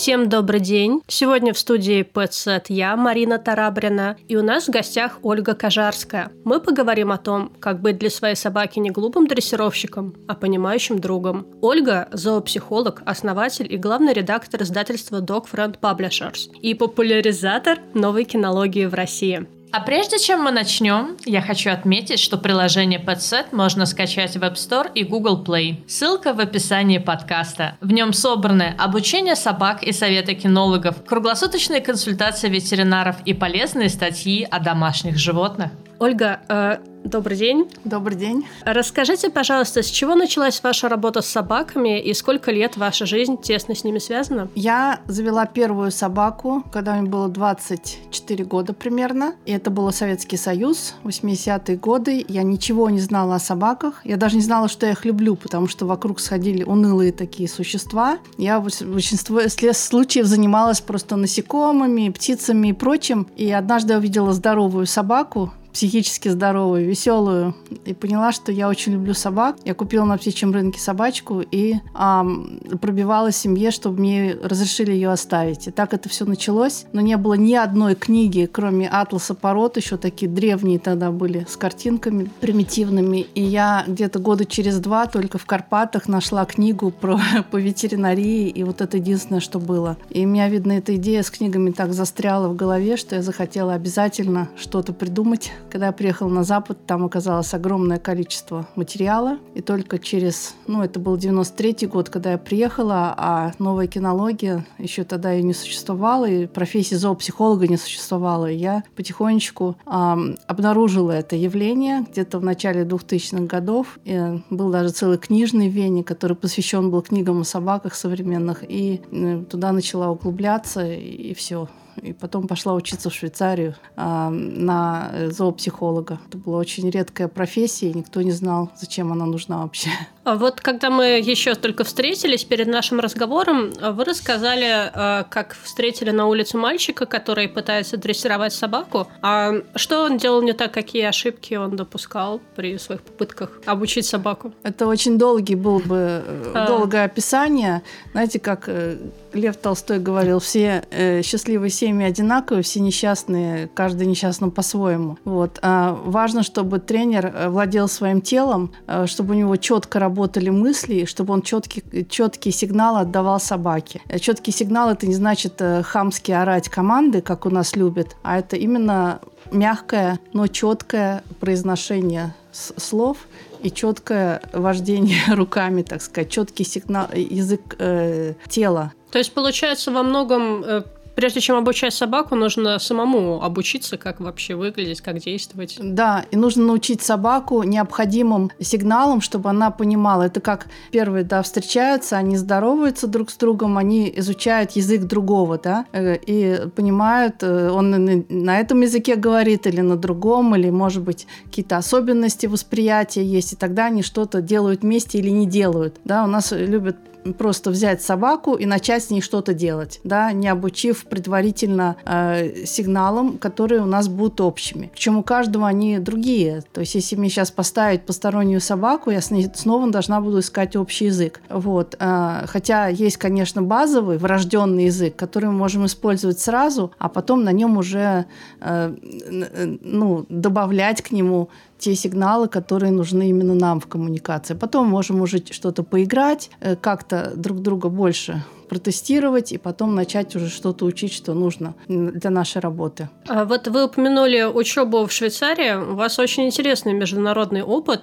Всем добрый день. Сегодня в студии PetSet я, Марина Тарабрина, и у нас в гостях Ольга Кожарская. Мы поговорим о том, как быть для своей собаки не глупым дрессировщиком, а понимающим другом. Ольга – зоопсихолог, основатель и главный редактор издательства Dog Friend Publishers и популяризатор новой кинологии в России. А прежде чем мы начнем, я хочу отметить, что приложение PetSet можно скачать в App Store и Google Play. Ссылка в описании подкаста. В нем собраны обучение собак и советы кинологов, круглосуточные консультации ветеринаров и полезные статьи о домашних животных. Ольга, э, добрый день. Добрый день. Расскажите, пожалуйста, с чего началась ваша работа с собаками и сколько лет ваша жизнь тесно с ними связана? Я завела первую собаку, когда мне было 24 года примерно. И это был Советский Союз, 80-е годы. Я ничего не знала о собаках. Я даже не знала, что я их люблю, потому что вокруг сходили унылые такие существа. Я в большинстве случаев занималась просто насекомыми, птицами и прочим. И однажды я увидела здоровую собаку, психически здоровую, веселую, и поняла, что я очень люблю собак. Я купила на птичьем рынке собачку и эм, пробивала семье, чтобы мне разрешили ее оставить. И так это все началось. Но не было ни одной книги, кроме «Атласа пород», еще такие древние тогда были, с картинками примитивными. И я где-то года через два только в Карпатах нашла книгу про, по ветеринарии, и вот это единственное, что было. И у меня, видно, эта идея с книгами так застряла в голове, что я захотела обязательно что-то придумать когда я приехала на Запад, там оказалось огромное количество материала. И только через, ну, это был 93-й год, когда я приехала, а новая кинология еще тогда и не существовала, и профессия зоопсихолога не существовала. И я потихонечку э, обнаружила это явление где-то в начале 2000-х годов. И был даже целый книжный вене, который посвящен был книгам о собаках современных. И э, туда начала углубляться, и, и все и потом пошла учиться в Швейцарию э, на зоопсихолога. Это была очень редкая профессия, и никто не знал, зачем она нужна вообще. А вот когда мы еще только встретились перед нашим разговором, вы рассказали, э, как встретили на улице мальчика, который пытается дрессировать собаку. А что он делал не так, какие ошибки он допускал при своих попытках обучить собаку? Это очень долгий был бы э, а... долгое описание. Знаете, как э, Лев Толстой говорил, все э, счастливые семьи одинаковые, все несчастные, каждый несчастным по-своему. Вот. А важно, чтобы тренер владел своим телом, чтобы у него четко работало работали мысли, чтобы он четкий, четкий сигнал отдавал собаке. Четкий сигнал это не значит э, хамски орать команды, как у нас любят, а это именно мягкое, но четкое произношение слов и четкое вождение руками, так сказать, четкий сигнал, язык э, тела. То есть, получается, во многом э, прежде чем обучать собаку, нужно самому обучиться, как вообще выглядеть, как действовать. Да, и нужно научить собаку необходимым сигналам, чтобы она понимала. Это как первые, да, встречаются, они здороваются друг с другом, они изучают язык другого, да, э, и понимают, э, он на этом языке говорит или на другом, или, может быть, какие-то особенности восприятия есть, и тогда они что-то делают вместе или не делают. Да, у нас любят просто взять собаку и начать с ней что-то делать, да, не обучив предварительно э, сигналам, которые у нас будут общими. Причем у каждого они другие. То есть, если мне сейчас поставить постороннюю собаку, я с ней снова должна буду искать общий язык. Вот. Э, хотя есть, конечно, базовый врожденный язык, который мы можем использовать сразу, а потом на нем уже э, ну, добавлять к нему те сигналы, которые нужны именно нам в коммуникации. Потом можем уже что-то поиграть, э, как-то друг друга больше протестировать и потом начать уже что-то учить, что нужно для нашей работы. А вот вы упомянули учебу в Швейцарии. У вас очень интересный международный опыт.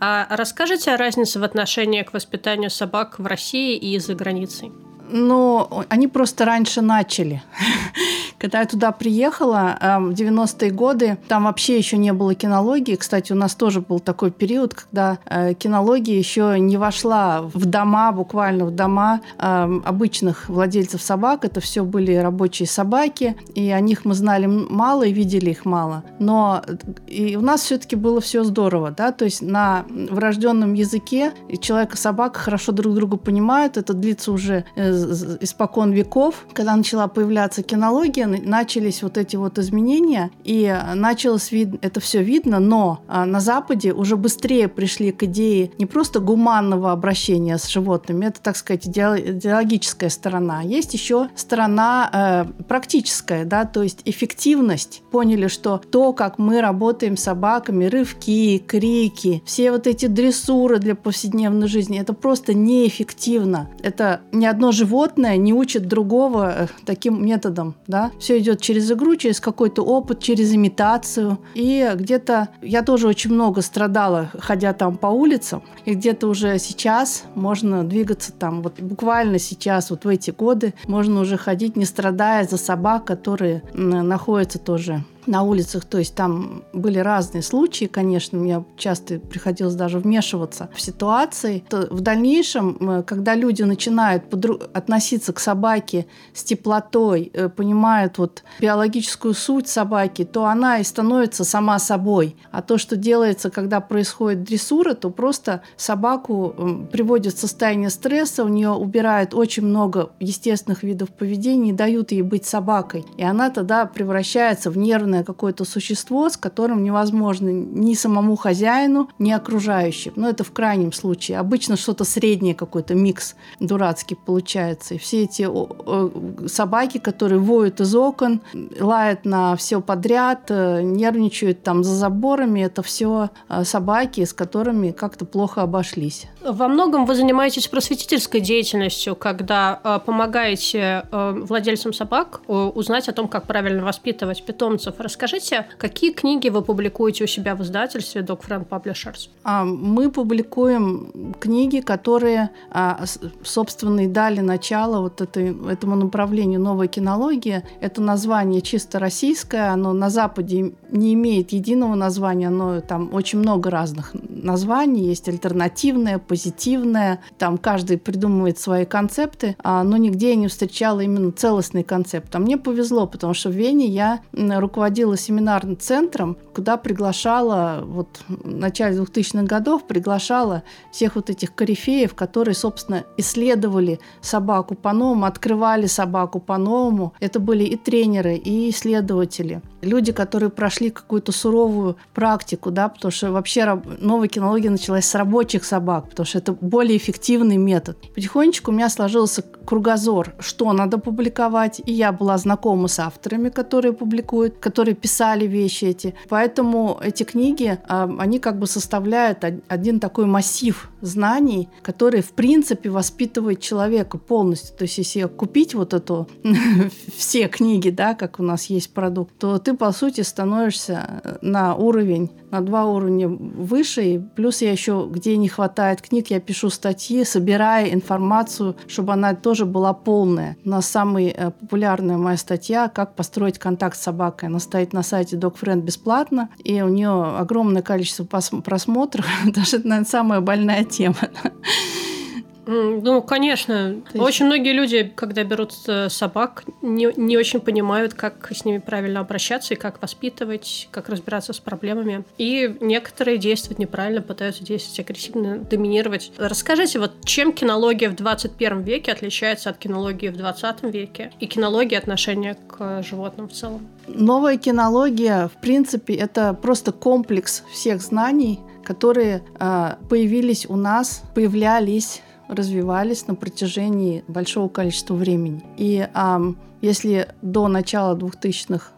А расскажите о разнице в отношении к воспитанию собак в России и за границей? Ну, они просто раньше начали. Когда я туда приехала эм, в 90-е годы, там вообще еще не было кинологии. Кстати, у нас тоже был такой период, когда э, кинология еще не вошла в дома, буквально в дома эм, обычных владельцев собак. Это все были рабочие собаки, и о них мы знали мало и видели их мало. Но и у нас все-таки было все здорово, да, то есть на врожденном языке человек и собака хорошо друг друга понимают. Это длится уже э, испокон веков. Когда начала появляться кинология, начались вот эти вот изменения, и началось вид... это все видно, но а, на Западе уже быстрее пришли к идее не просто гуманного обращения с животными, это, так сказать, идеологическая сторона. Есть еще сторона э, практическая, да, то есть эффективность. Поняли, что то, как мы работаем с собаками, рывки, крики, все вот эти дрессуры для повседневной жизни, это просто неэффективно. Это ни одно животное не учит другого э, таким методом, да. Все идет через игру, через какой-то опыт, через имитацию. И где-то я тоже очень много страдала, ходя там по улицам, и где-то уже сейчас можно двигаться там, вот буквально сейчас, вот в эти годы, можно уже ходить, не страдая за собак, которые находятся тоже на улицах, то есть там были разные случаи, конечно, мне часто приходилось даже вмешиваться в ситуации. То в дальнейшем, когда люди начинают относиться к собаке с теплотой, э, понимают вот биологическую суть собаки, то она и становится сама собой. А то, что делается, когда происходит дрессура, то просто собаку приводят в состояние стресса, у нее убирают очень много естественных видов поведения и дают ей быть собакой. И она тогда превращается в нервное огромное какое-то существо, с которым невозможно ни самому хозяину, ни окружающим. Но это в крайнем случае. Обычно что-то среднее, какой-то микс дурацкий получается. И все эти собаки, которые воют из окон, лают на все подряд, э, нервничают там за заборами, это все э, собаки, с которыми как-то плохо обошлись. Во многом вы занимаетесь просветительской деятельностью, когда э, помогаете владельцам собак узнать о том, как правильно воспитывать питомцев. Расскажите, какие книги вы публикуете у себя в издательстве Dog Friend Publishers? Мы публикуем книги, которые, а, собственно, и дали начало вот этой, этому направлению новой кинологии. Это название чисто российское, оно на Западе не имеет единого названия, но там очень много разных названий. Есть альтернативное, позитивное, там каждый придумывает свои концепты, а, но нигде я не встречала именно целостный концепт. А мне повезло, потому что в Вене я руководила руководила семинарным центром, куда приглашала, вот в начале 2000-х годов приглашала всех вот этих корифеев, которые, собственно, исследовали собаку по-новому, открывали собаку по-новому. Это были и тренеры, и исследователи. Люди, которые прошли какую-то суровую практику, да, потому что вообще новая кинология началась с рабочих собак, потому что это более эффективный метод. Потихонечку у меня сложился кругозор, что надо публиковать, и я была знакома с авторами, которые публикуют, которые которые писали вещи эти. Поэтому эти книги, а, они как бы составляют один такой массив знаний, который, в принципе, воспитывает человека полностью. То есть, если купить вот эту все книги, да, как у нас есть продукт, то ты, по сути, становишься на уровень, на два уровня выше. И плюс я еще, где не хватает книг, я пишу статьи, собирая информацию, чтобы она тоже была полная. У нас самая э, популярная моя статья «Как построить контакт с собакой». Она стоит на сайте DocFriend бесплатно, и у нее огромное количество просмотров. Даже наверное, самая больная тема. Ну, конечно. есть... Очень многие люди, когда берут собак, не, не очень понимают, как с ними правильно обращаться и как воспитывать, как разбираться с проблемами. И некоторые действуют неправильно, пытаются действовать агрессивно, доминировать. Расскажите, вот чем кинология в 21 веке отличается от кинологии в 20 веке и кинологии отношения к животным в целом? Новая кинология, в принципе, это просто комплекс всех знаний, которые э, появились у нас, появлялись развивались на протяжении большого количества времени. И а, если до начала 2000-х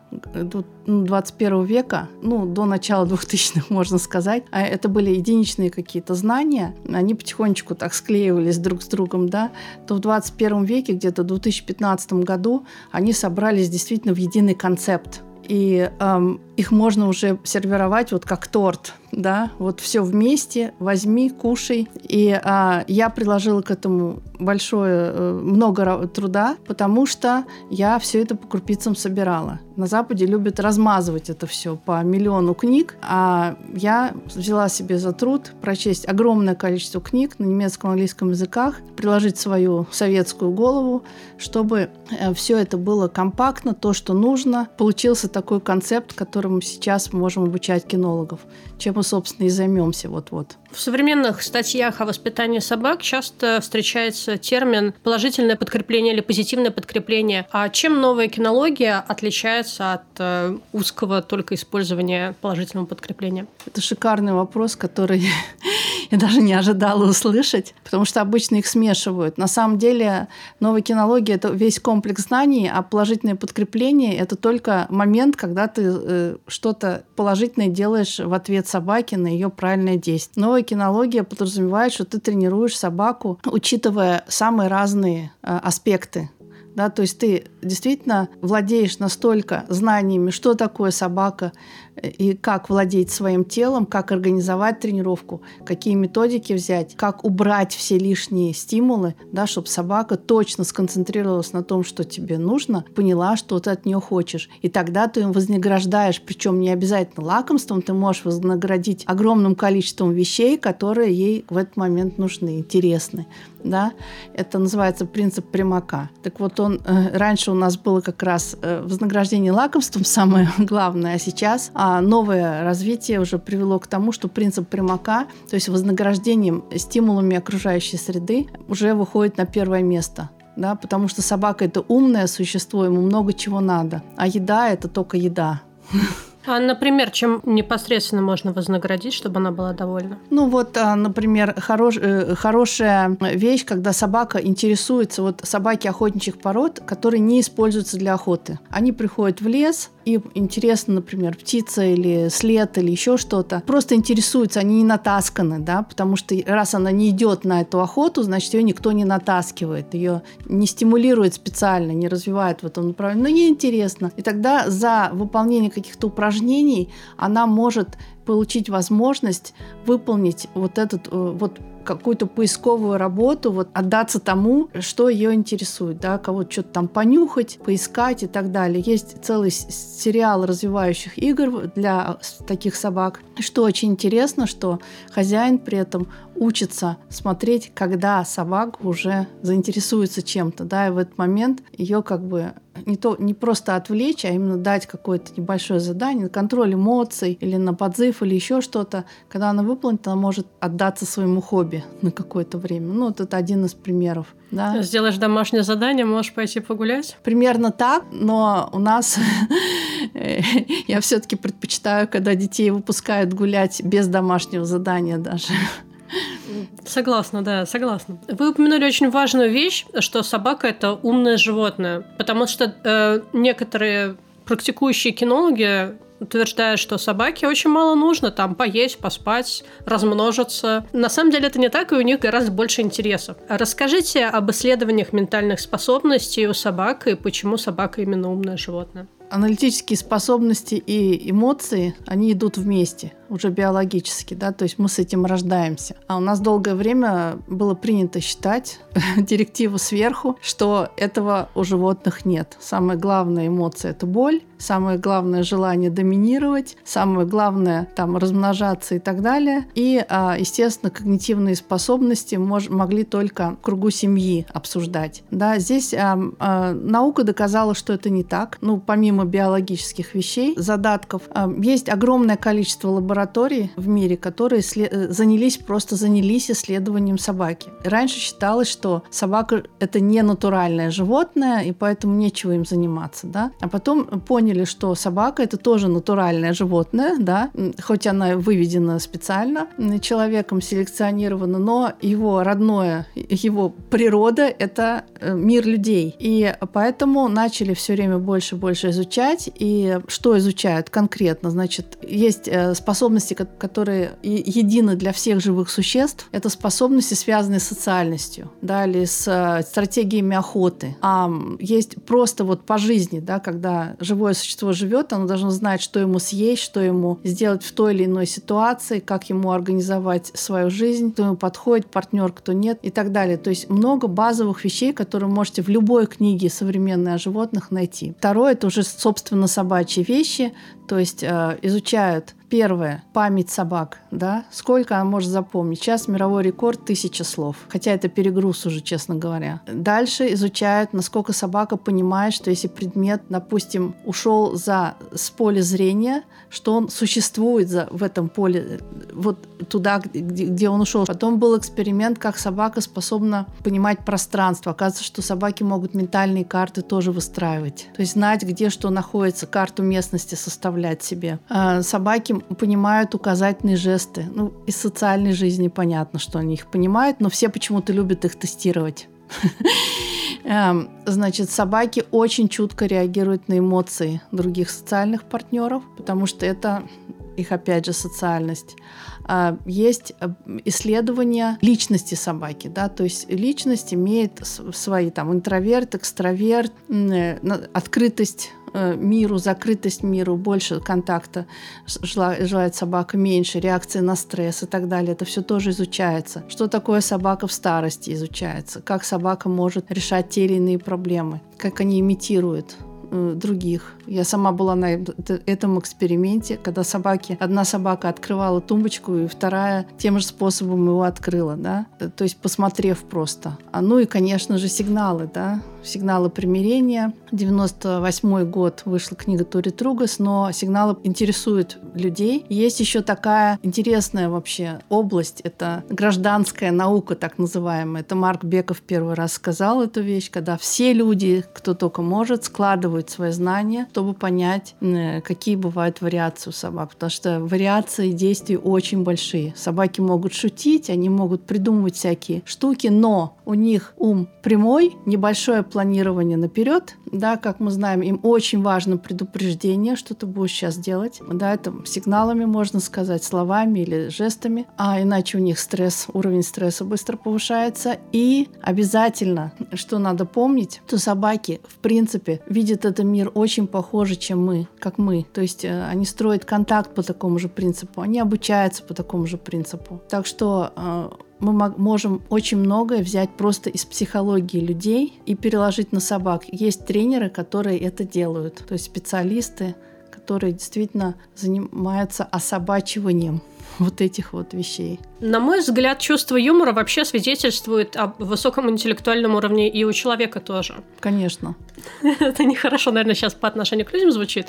21 ну, века, ну, до начала 2000-х, можно сказать, а это были единичные какие-то знания, они потихонечку так склеивались друг с другом, да, то в 21 веке, где-то в 2015 году, они собрались действительно в единый концепт. И эм, их можно уже сервировать вот как торт, да, вот все вместе, возьми, кушай. И а, я приложила к этому большое, э, много труда, потому что я все это по крупицам собирала. На Западе любят размазывать это все по миллиону книг, а я взяла себе за труд прочесть огромное количество книг на немецком, английском языках, приложить свою советскую голову, чтобы э, все это было компактно, то, что нужно. Получился такой концепт, которым сейчас мы можем обучать кинологов. Чем мы, собственно, и займемся вот-вот. В современных статьях о воспитании собак часто встречается термин положительное подкрепление или позитивное подкрепление. А чем новая кинология отличается от э, узкого только использования положительного подкрепления? Это шикарный вопрос, который я даже не ожидала услышать, потому что обычно их смешивают. На самом деле новая кинология – это весь комплекс знаний, а положительное подкрепление – это только момент, когда ты э, что-то положительное делаешь в ответ собаке на ее правильное действие. Новая кинология подразумевает, что ты тренируешь собаку, учитывая самые разные э, аспекты да, то есть ты действительно владеешь настолько знаниями, что такое собака, и как владеть своим телом, как организовать тренировку, какие методики взять, как убрать все лишние стимулы, да, чтобы собака точно сконцентрировалась на том, что тебе нужно, поняла, что ты от нее хочешь. И тогда ты им вознаграждаешь, причем не обязательно лакомством, ты можешь вознаградить огромным количеством вещей, которые ей в этот момент нужны, интересны. Да? Это называется принцип примака. Так вот, он э, раньше у нас было как раз э, вознаграждение лакомством самое главное, а сейчас а новое развитие уже привело к тому, что принцип примака, то есть вознаграждением стимулами окружающей среды, уже выходит на первое место. Да, потому что собака это умное существо, ему много чего надо, а еда это только еда. А, например, чем непосредственно можно вознаградить, чтобы она была довольна? Ну вот, а, например, хорош, э, хорошая вещь, когда собака интересуется, вот собаки охотничьих пород, которые не используются для охоты. Они приходят в лес, им интересно, например, птица или след или еще что-то. Просто интересуются, они не натасканы, да, потому что раз она не идет на эту охоту, значит, ее никто не натаскивает, ее не стимулирует специально, не развивает в этом направлении. Но ей интересно. И тогда за выполнение каких-то упражнений она может получить возможность выполнить вот этот э, вот какую-то поисковую работу, вот отдаться тому, что ее интересует, да, кого-то что-то там понюхать, поискать и так далее. Есть целый сериал развивающих игр для таких собак. Что очень интересно, что хозяин при этом учится смотреть, когда собака уже заинтересуется чем-то, да, и в этот момент ее как бы не, то, не просто отвлечь, а именно дать какое-то небольшое задание, на контроль эмоций или на подзыв или еще что-то. Когда она выполнит, она может отдаться своему хобби на какое-то время. Ну, вот это один из примеров. Да. Сделаешь домашнее задание, можешь пойти погулять? Примерно так, но у нас я все-таки предпочитаю, когда детей выпускают гулять без домашнего задания даже. Согласна, да, согласна. Вы упомянули очень важную вещь, что собака это умное животное, потому что э, некоторые практикующие кинологи утверждают, что собаке очень мало нужно там поесть, поспать, размножиться. На самом деле это не так, и у них гораздо больше интересов. Расскажите об исследованиях ментальных способностей у собак и почему собака именно умное животное. Аналитические способности и эмоции, они идут вместе уже биологически, да, то есть мы с этим рождаемся. А у нас долгое время было принято считать директиву сверху, что этого у животных нет. Самая главная эмоция – это боль, самое главное желание доминировать, самое главное там размножаться и так далее. И, а, естественно, когнитивные способности мож, могли только в кругу семьи обсуждать. Да, здесь а, а, наука доказала, что это не так. Ну, помимо биологических вещей, задатков, а, есть огромное количество лабораторий, лабораторий в мире, которые э, занялись, просто занялись исследованием собаки. Раньше считалось, что собака – это не натуральное животное, и поэтому нечего им заниматься. Да? А потом поняли, что собака – это тоже натуральное животное, да? хоть она выведена специально, человеком селекционирована, но его родное, его природа – это э, мир людей. И поэтому начали все время больше и больше изучать. И что изучают конкретно? Значит, есть э, способность способности, которые едины для всех живых существ, это способности, связанные с социальностью, да, или с э, стратегиями охоты. А есть просто вот по жизни, да, когда живое существо живет, оно должно знать, что ему съесть, что ему сделать в той или иной ситуации, как ему организовать свою жизнь, кто ему подходит, партнер, кто нет и так далее. То есть много базовых вещей, которые можете в любой книге современной о животных найти. Второе – это уже, собственно, собачьи вещи, то есть э, изучают первое, память собак, да, сколько она может запомнить. Сейчас мировой рекорд тысяча слов, хотя это перегруз уже, честно говоря. Дальше изучают, насколько собака понимает, что если предмет, допустим, ушел за с поля зрения, что он существует за, в этом поле, вот туда, где, где он ушел. Потом был эксперимент, как собака способна понимать пространство. Оказывается, что собаки могут ментальные карты тоже выстраивать. То есть знать, где что находится, карту местности составлять себе. А понимают указательные жесты. Ну, из социальной жизни понятно, что они их понимают, но все почему-то любят их тестировать. Эм, значит, собаки очень чутко реагируют на эмоции других социальных партнеров, потому что это их, опять же, социальность. А, есть э, исследования личности собаки, да, то есть личность имеет свои там интроверт, экстраверт, э, открытость миру, закрытость миру, больше контакта желает собака, меньше, реакции на стресс и так далее. Это все тоже изучается. Что такое собака в старости изучается, как собака может решать те или иные проблемы, как они имитируют других я сама была на этом эксперименте, когда собаки, одна собака открывала тумбочку, и вторая тем же способом его открыла, да, то есть посмотрев просто. А ну и, конечно же, сигналы, да, сигналы примирения. 98 год вышла книга Тори Тругас, но сигналы интересуют людей. Есть еще такая интересная вообще область, это гражданская наука, так называемая. Это Марк Беков первый раз сказал эту вещь, когда все люди, кто только может, складывают свои знания, чтобы понять, какие бывают вариации у собак. Потому что вариации действий очень большие. Собаки могут шутить, они могут придумывать всякие штуки, но у них ум прямой, небольшое планирование наперед. Да, как мы знаем, им очень важно предупреждение, что ты будешь сейчас делать. Да, это сигналами можно сказать, словами или жестами. А иначе у них стресс, уровень стресса быстро повышается. И обязательно, что надо помнить, то собаки, в принципе, видят этот мир очень похож похожи, чем мы, как мы. То есть э, они строят контакт по такому же принципу, они обучаются по такому же принципу. Так что э, мы можем очень многое взять просто из психологии людей и переложить на собак. Есть тренеры, которые это делают, то есть специалисты, которые действительно занимаются особачиванием вот этих вот вещей. На мой взгляд, чувство юмора вообще свидетельствует о высоком интеллектуальном уровне и у человека тоже. Конечно. Это нехорошо, наверное, сейчас по отношению к людям звучит.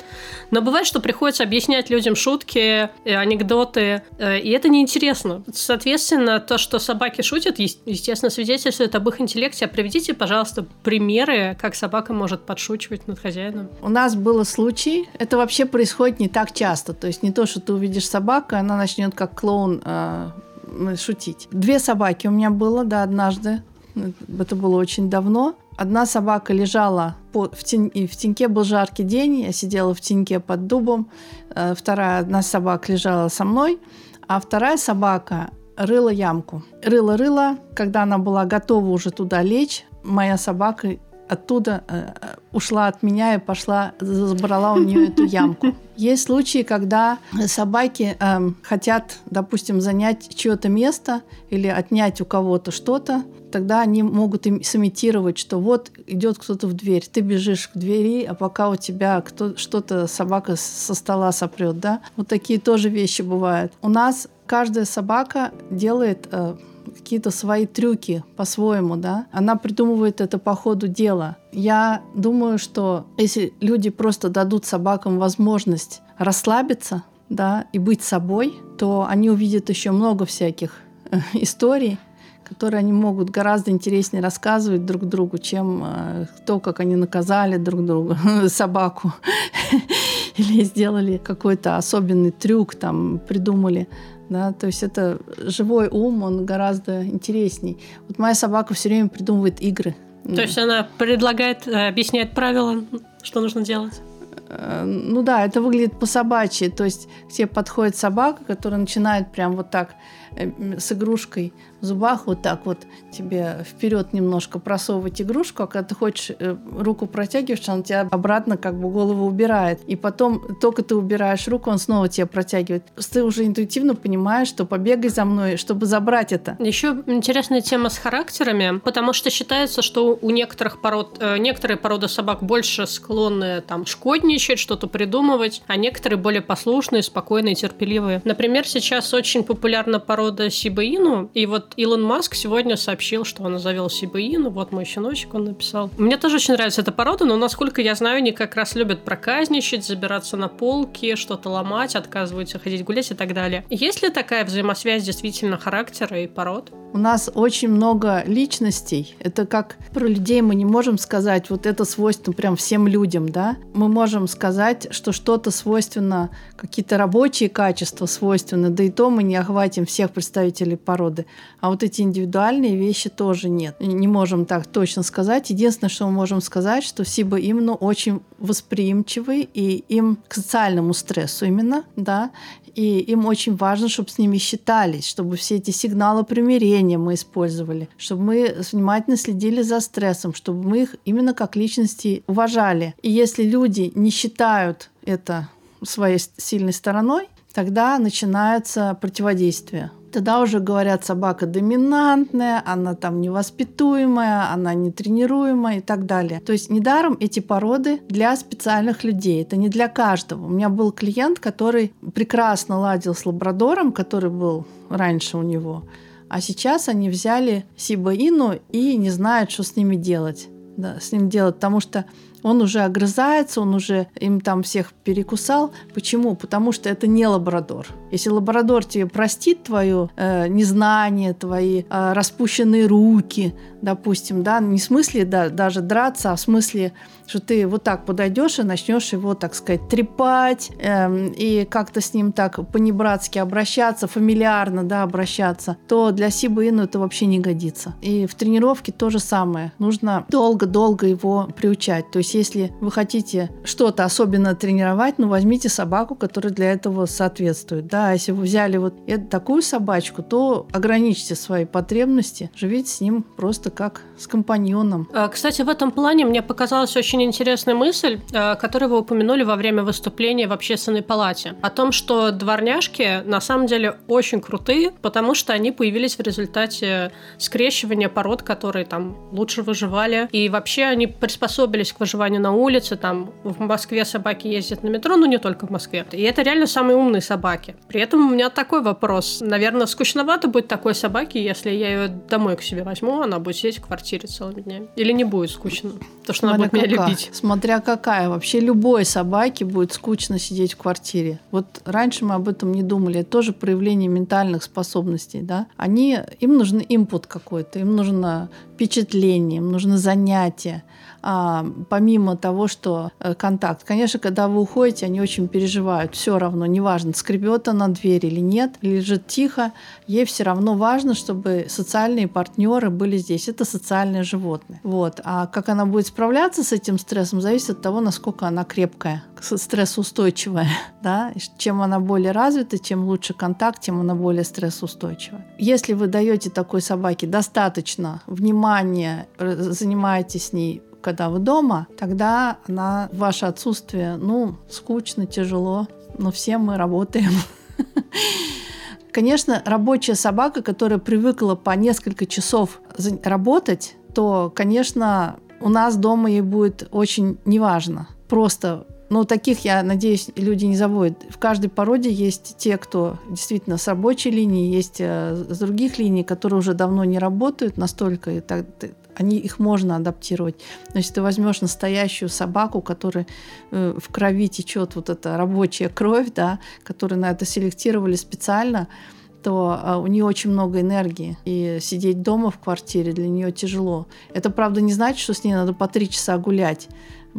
Но бывает, что приходится объяснять людям шутки, э, анекдоты, э, и это неинтересно. Соответственно, то, что собаки шутят, естественно, свидетельствует об их интеллекте. А приведите, пожалуйста, примеры, как собака может подшучивать над хозяином. У нас был случай, это вообще происходит не так часто. То есть не то, что ты увидишь собаку, она начнет как клоун э, шутить. Две собаки у меня было, да, однажды. Это было очень давно. Одна собака лежала под, в, тень, в теньке был жаркий день, я сидела в теньке под дубом. Э, вторая, одна собака лежала со мной, а вторая собака рыла ямку. Рыла-рыла, когда она была готова уже туда лечь, моя собака оттуда э, ушла от меня и пошла, забрала у нее эту ямку. Есть случаи, когда собаки э, хотят, допустим, занять чье-то место или отнять у кого-то что-то, тогда они могут им сымитировать, что вот идет кто-то в дверь, ты бежишь к двери, а пока у тебя кто, что-то собака со стола сопрет, да? Вот такие тоже вещи бывают. У нас каждая собака делает э, какие-то свои трюки по-своему, да, она придумывает это по ходу дела. Я думаю, что если люди просто дадут собакам возможность расслабиться, да, и быть собой, то они увидят еще много всяких э, историй, которые они могут гораздо интереснее рассказывать друг другу, чем э, то, как они наказали друг друга, собаку, или сделали какой-то особенный трюк, там, придумали да, то есть это живой ум, он гораздо интересней. Вот моя собака все время придумывает игры. То есть она предлагает, э, объясняет правила, что нужно делать? Э, ну да, это выглядит по-собачьи. То есть к тебе подходит собака, которая начинает прям вот так э, с игрушкой в зубах вот так вот тебе вперед немножко просовывать игрушку, а когда ты хочешь э, руку протягиваешь, он тебя обратно как бы голову убирает. И потом только ты убираешь руку, он снова тебя протягивает. Ты уже интуитивно понимаешь, что побегай за мной, чтобы забрать это. Еще интересная тема с характерами, потому что считается, что у некоторых пород, некоторые породы собак больше склонны там шкодничать, умничать, что-то придумывать, а некоторые более послушные, спокойные, терпеливые. Например, сейчас очень популярна порода Сибаину, и вот Илон Маск сегодня сообщил, что он завел Сибаину, вот мой щеночек он написал. Мне тоже очень нравится эта порода, но, насколько я знаю, они как раз любят проказничать, забираться на полки, что-то ломать, отказываются ходить гулять и так далее. Есть ли такая взаимосвязь действительно характера и пород? У нас очень много личностей. Это как про людей мы не можем сказать, вот это свойственно прям всем людям, да? Мы можем сказать, что что-то свойственно, какие-то рабочие качества свойственны, да и то мы не охватим всех представителей породы. А вот эти индивидуальные вещи тоже нет. Не можем так точно сказать. Единственное, что мы можем сказать, что сиба именно очень восприимчивы и им к социальному стрессу именно, да, и им очень важно, чтобы с ними считались, чтобы все эти сигналы примирения мы использовали, чтобы мы внимательно следили за стрессом, чтобы мы их именно как личности уважали. И если люди не считают это своей сильной стороной, тогда начинается противодействие. Тогда уже говорят, собака доминантная, она там невоспитуемая, она нетренируемая и так далее. То есть недаром эти породы для специальных людей. Это не для каждого. У меня был клиент, который прекрасно ладил с лабрадором, который был раньше у него. А сейчас они взяли Сибаину и не знают, что с ними делать. Да, с ним делать, потому что он уже огрызается, он уже им там всех перекусал. Почему? Потому что это не лабрадор. Если лабрадор тебе простит твое э, незнание, твои э, распущенные руки, допустим, да, не в смысле да, даже драться, а в смысле, что ты вот так подойдешь и начнешь его, так сказать, трепать э, и как-то с ним так по-небратски обращаться, фамильярно, да, обращаться, то для Сибы Ину это вообще не годится. И в тренировке то же самое. Нужно долго-долго его приучать. То есть есть, если вы хотите что-то особенно тренировать, ну, возьмите собаку, которая для этого соответствует. Да, а если вы взяли вот такую собачку, то ограничьте свои потребности, живите с ним просто как с компаньоном. А, кстати, в этом плане мне показалась очень интересная мысль, а, которую вы упомянули во время выступления в общественной палате, о том, что дворняжки на самом деле очень крутые, потому что они появились в результате скрещивания пород, которые там лучше выживали, и вообще они приспособились к выживанию на улице, там в Москве собаки ездят на метро, но не только в Москве. И это реально самые умные собаки. При этом у меня такой вопрос. Наверное, скучновато будет такой собаке, если я ее домой к себе возьму, она будет сидеть в квартире целыми днями. Или не будет скучно, то что Смотря она будет какая. меня любить. Смотря какая. Вообще любой собаке будет скучно сидеть в квартире. Вот раньше мы об этом не думали. Это тоже проявление ментальных способностей, да. Они, им нужен импут какой-то, им нужно впечатление, им нужно занятие а, помимо того, что э, контакт. Конечно, когда вы уходите, они очень переживают. Все равно, неважно, скребет она дверь или нет, лежит тихо, ей все равно важно, чтобы социальные партнеры были здесь. Это социальное животное. Вот. А как она будет справляться с этим стрессом, зависит от того, насколько она крепкая, стрессоустойчивая. Да? Чем она более развита, чем лучше контакт, тем она более стрессоустойчивая. Если вы даете такой собаке достаточно внимания, э, занимаетесь с ней когда вы дома, тогда она, ваше отсутствие, ну, скучно, тяжело, но все мы работаем. Конечно, рабочая собака, которая привыкла по несколько часов работать, то, конечно, у нас дома ей будет очень неважно. Просто но таких, я надеюсь, люди не заводят. В каждой породе есть те, кто действительно с рабочей линии, есть э, с других линий, которые уже давно не работают настолько, и так, они, их можно адаптировать. Но если ты возьмешь настоящую собаку, которая э, в крови течет вот эта рабочая кровь, да, которую на это селектировали специально, то а, у нее очень много энергии. И сидеть дома в квартире для нее тяжело. Это, правда, не значит, что с ней надо по три часа гулять,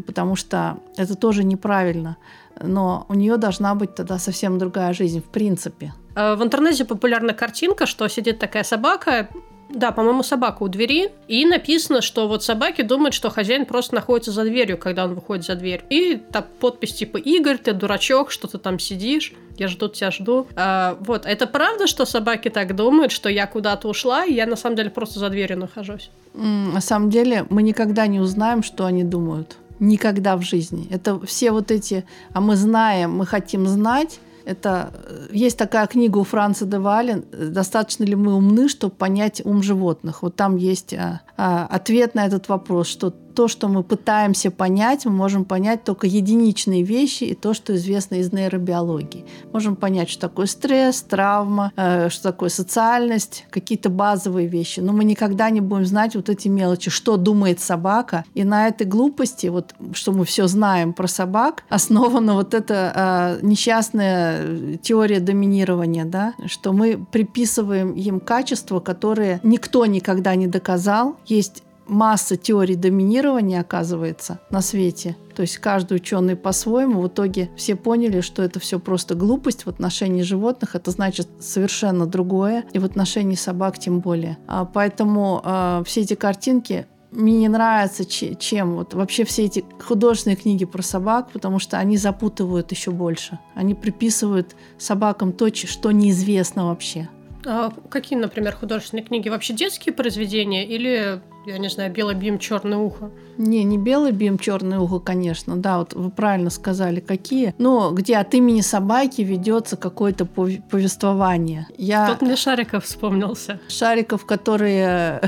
потому что это тоже неправильно. Но у нее должна быть тогда совсем другая жизнь, в принципе. Э, в интернете популярна картинка, что сидит такая собака, да, по-моему, собака у двери. И написано, что вот собаки думают, что хозяин просто находится за дверью, когда он выходит за дверь. И там подпись типа «Игорь, ты дурачок, что ты там сидишь, я жду тебя, жду». А, вот, это правда, что собаки так думают, что я куда-то ушла, и я на самом деле просто за дверью нахожусь? На самом деле мы никогда не узнаем, что они думают. Никогда в жизни. Это все вот эти «а мы знаем, мы хотим знать», это э, есть такая книга у Франца де Вален «Достаточно ли мы умны, чтобы понять ум животных?» Вот там есть а, а, ответ на этот вопрос, что то, что мы пытаемся понять, мы можем понять только единичные вещи и то, что известно из нейробиологии. Можем понять, что такое стресс, травма, э, что такое социальность, какие-то базовые вещи. Но мы никогда не будем знать вот эти мелочи, что думает собака. И на этой глупости, вот что мы все знаем про собак, основана вот эта э, несчастная теория доминирования, да, что мы приписываем им качества, которые никто никогда не доказал. Есть масса теорий доминирования, оказывается, на свете. То есть каждый ученый по-своему. В итоге все поняли, что это все просто глупость в отношении животных. Это значит совершенно другое. И в отношении собак тем более. А поэтому э, все эти картинки мне не нравятся, чем вот вообще все эти художественные книги про собак, потому что они запутывают еще больше. Они приписывают собакам то, что неизвестно вообще. А какие, например, художественные книги? Вообще детские произведения или я не знаю, белый бим, черное ухо. Не, не белый бим, черное ухо, конечно. Да, вот вы правильно сказали, какие. Но где от имени собаки ведется какое-то повествование. Я... Тут мне Шариков вспомнился. Шариков, которые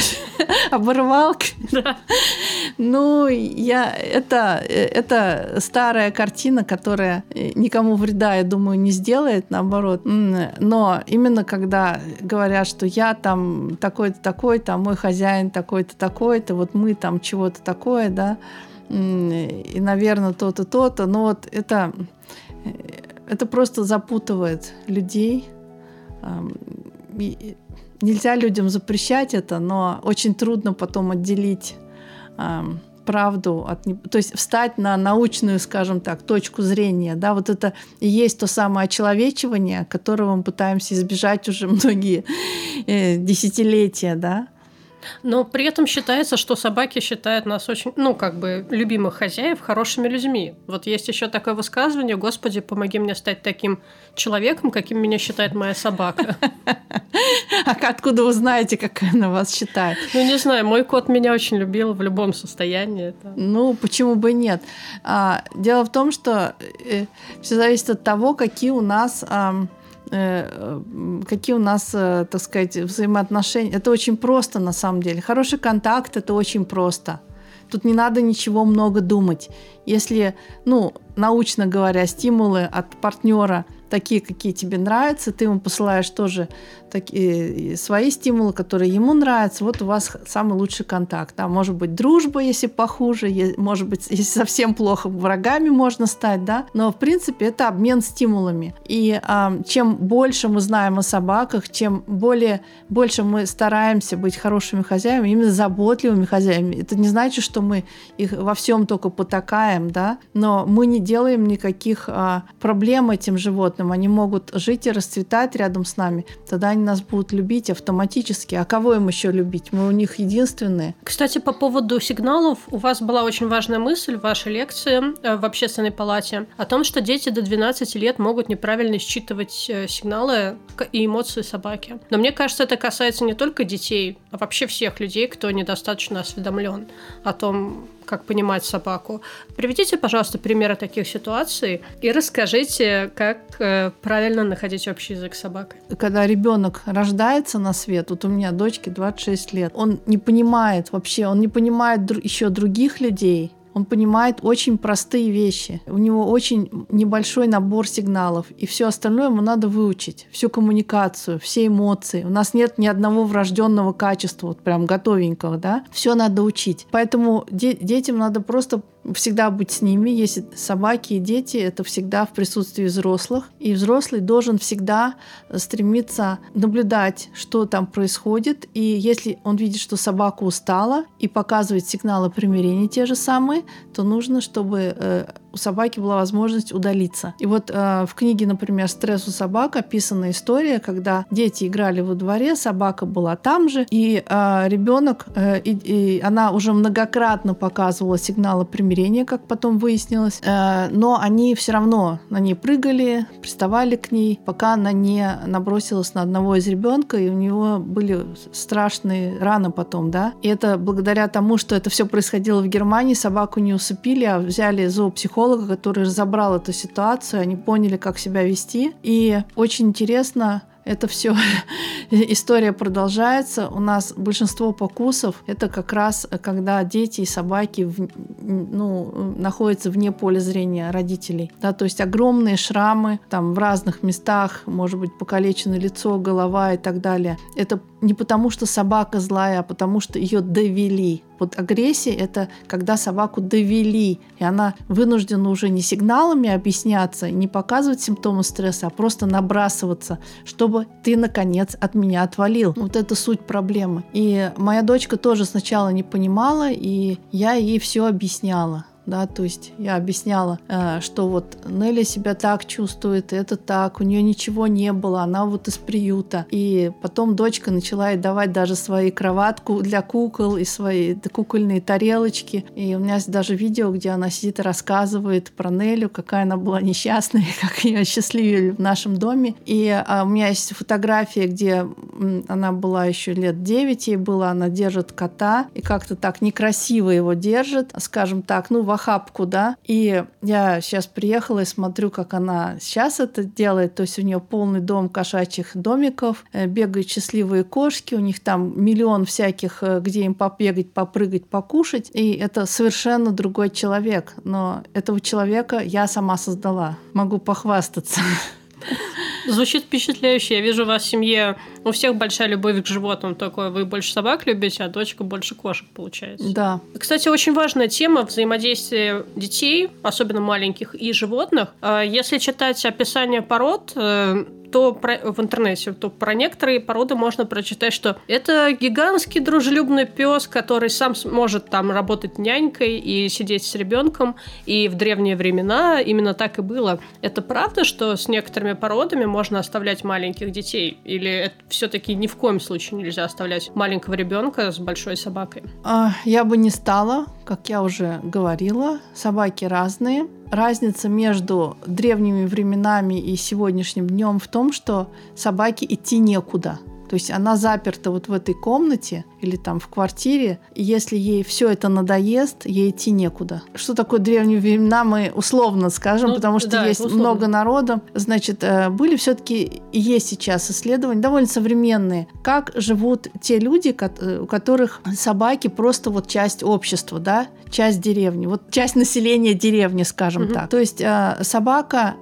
оборвал. Да. Ну, я это это старая картина, которая никому вреда, я думаю, не сделает, наоборот. Но именно когда говорят, что я там такой-то такой-то, а мой хозяин хозяин такой-то, такой-то, вот мы там чего-то такое, да, и, наверное, то-то, то-то, но вот это, это просто запутывает людей. И нельзя людям запрещать это, но очень трудно потом отделить правду от... То есть встать на научную, скажем так, точку зрения. Да, вот это и есть то самое очеловечивание, которого мы пытаемся избежать уже многие э, десятилетия, да. Но при этом считается, что собаки считают нас очень, ну, как бы, любимых хозяев хорошими людьми. Вот есть еще такое высказывание, Господи, помоги мне стать таким человеком, каким меня считает моя собака. А откуда вы знаете, как она вас считает? Ну, не знаю, мой кот меня очень любил в любом состоянии. Ну, почему бы нет? А, дело в том, что э, все зависит от того, какие у нас какие у нас, э, так сказать, взаимоотношения. Это очень просто на самом деле. Хороший контакт – это очень просто. Тут не надо ничего много думать. Если, ну, научно говоря, стимулы от партнера такие, какие тебе нравятся, ты ему посылаешь тоже такие свои стимулы, которые ему нравятся, вот у вас самый лучший контакт. А может быть дружба, если похуже, может быть, если совсем плохо, врагами можно стать, да. Но в принципе это обмен стимулами. И а, чем больше мы знаем о собаках, чем более больше мы стараемся быть хорошими хозяевами, именно заботливыми хозяевами. Это не значит, что мы их во всем только потакаем, да, но мы не делаем никаких а, проблем этим животным. Они могут жить и расцветать рядом с нами. Тогда они нас будут любить автоматически. А кого им еще любить? Мы у них единственные. Кстати, по поводу сигналов, у вас была очень важная мысль в вашей лекции э, в общественной палате о том, что дети до 12 лет могут неправильно считывать э, сигналы и эмоции собаки. Но мне кажется, это касается не только детей, а вообще всех людей, кто недостаточно осведомлен о том, как понимать собаку. Приведите, пожалуйста, примеры таких ситуаций и расскажите, как э, правильно находить общий язык с собакой. Когда ребенок рождается на свет, вот у меня дочке 26 лет, он не понимает вообще, он не понимает еще других людей, он понимает очень простые вещи. У него очень небольшой набор сигналов. И все остальное ему надо выучить. Всю коммуникацию, все эмоции. У нас нет ни одного врожденного качества, вот прям готовенького, да. Все надо учить. Поэтому де- детям надо просто всегда быть с ними. Если собаки и дети, это всегда в присутствии взрослых. И взрослый должен всегда стремиться наблюдать, что там происходит. И если он видит, что собака устала и показывает сигналы примирения те же самые, то нужно, чтобы э, у собаки была возможность удалиться. И вот э, в книге, например, «Стресс у собак» описана история, когда дети играли во дворе, собака была там же, и э, ребенок, э, и, и она уже многократно показывала сигналы примирения, как потом выяснилось, э, но они все равно на ней прыгали, приставали к ней, пока она не набросилась на одного из ребенка, и у него были страшные раны потом, да. И это благодаря тому, что это все происходило в Германии, собаку не усыпили, а взяли зоопсихолога психолога, который разобрал эту ситуацию, они поняли, как себя вести. И очень интересно это все история продолжается. У нас большинство покусов это как раз когда дети и собаки в, ну, находятся вне поля зрения родителей. Да, то есть огромные шрамы там в разных местах, может быть покалечено лицо, голова и так далее. Это не потому, что собака злая, а потому, что ее довели. Вот агрессия – это когда собаку довели, и она вынуждена уже не сигналами объясняться, не показывать симптомы стресса, а просто набрасываться, чтобы ты, наконец, от меня отвалил. Вот это суть проблемы. И моя дочка тоже сначала не понимала, и я ей все объясняла да, то есть я объясняла, э, что вот Нелли себя так чувствует, это так, у нее ничего не было, она вот из приюта. И потом дочка начала ей давать даже свои кроватку для кукол и свои кукольные тарелочки. И у меня есть даже видео, где она сидит и рассказывает про Нелю, какая она была несчастная, как ее счастливили в нашем доме. И а, у меня есть фотография, где она была еще лет 9, ей было, она держит кота, и как-то так некрасиво его держит, скажем так, ну, в охапку, да. И я сейчас приехала и смотрю, как она сейчас это делает. То есть у нее полный дом кошачьих домиков, э, бегают счастливые кошки, у них там миллион всяких, э, где им побегать, попрыгать, покушать. И это совершенно другой человек. Но этого человека я сама создала. Могу похвастаться. Звучит впечатляюще. Я вижу у вас в семье у всех большая любовь к животным. Только вы больше собак любите, а дочка больше кошек, получается. Да. Кстати, очень важная тема взаимодействия детей, особенно маленьких, и животных. А если читать описание пород, э, то про, в интернете, то про некоторые породы можно прочитать, что это гигантский дружелюбный пес, который сам может там работать нянькой и сидеть с ребенком. И в древние времена именно так и было. Это правда, что с некоторыми породами можно оставлять маленьких детей? Или это все-таки ни в коем случае нельзя оставлять маленького ребенка с большой собакой? А, я бы не стала, как я уже говорила. Собаки разные разница между древними временами и сегодняшним днем в том, что собаке идти некуда. То есть она заперта вот в этой комнате или там в квартире, если ей все это надоест, ей идти некуда. Что такое древние времена, мы условно скажем, ну, потому что да, есть условно. много народа. Значит, э, были все-таки и есть сейчас исследования, довольно современные, как живут те люди, э, у которых собаки просто вот часть общества, да, часть деревни, вот часть населения деревни, скажем угу. так. То есть э, собака,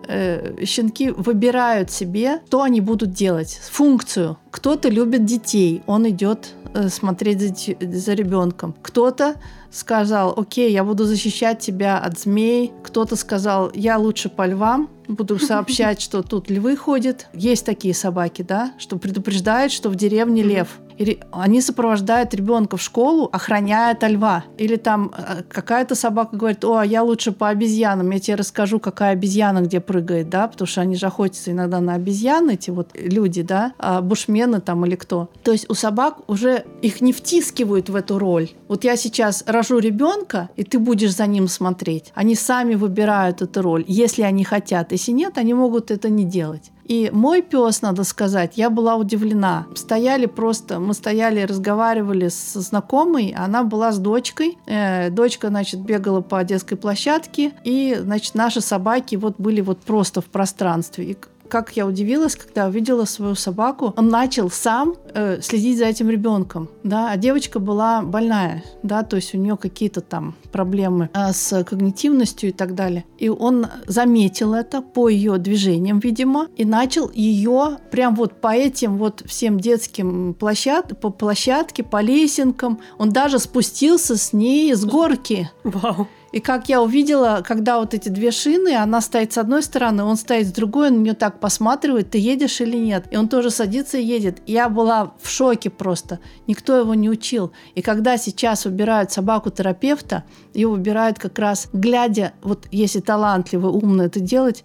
щенки выбирают себе, что они будут делать, функцию. Кто-то любит детей, он идет смотреть за, за ребенком. Кто-то сказал, окей, я буду защищать тебя от змей. Кто-то сказал, я лучше по львам, буду сообщать, что тут львы ходят. Есть такие собаки, да, что предупреждают, что в деревне лев. Или они сопровождают ребенка в школу, охраняя от льва. Или там э, какая-то собака говорит, о, а я лучше по обезьянам, я тебе расскажу, какая обезьяна где прыгает, да, потому что они же охотятся иногда на обезьян, эти вот люди, да, а бушмены там или кто. То есть у собак уже их не втискивают в эту роль. Вот я сейчас рожу ребенка, и ты будешь за ним смотреть. Они сами выбирают эту роль, если они хотят. Если нет, они могут это не делать. И мой пес, надо сказать, я была удивлена. Стояли просто, мы стояли, разговаривали с знакомой, она была с дочкой. Э, дочка, значит, бегала по детской площадке, и, значит, наши собаки вот были вот просто в пространстве. И как я удивилась, когда увидела свою собаку, он начал сам э, следить за этим ребенком, да, а девочка была больная, да, то есть у нее какие-то там проблемы э, с когнитивностью и так далее. И он заметил это по ее движениям, видимо, и начал ее прям вот по этим вот всем детским площад, по площадке, по лесенкам, он даже спустился с ней с горки. Вау. И как я увидела, когда вот эти две шины, она стоит с одной стороны, он стоит с другой, он на нее так посматривает, ты едешь или нет. И он тоже садится и едет. Я была в шоке просто. Никто его не учил. И когда сейчас выбирают собаку-терапевта, ее выбирают как раз глядя, вот если талантливо, умно это делать,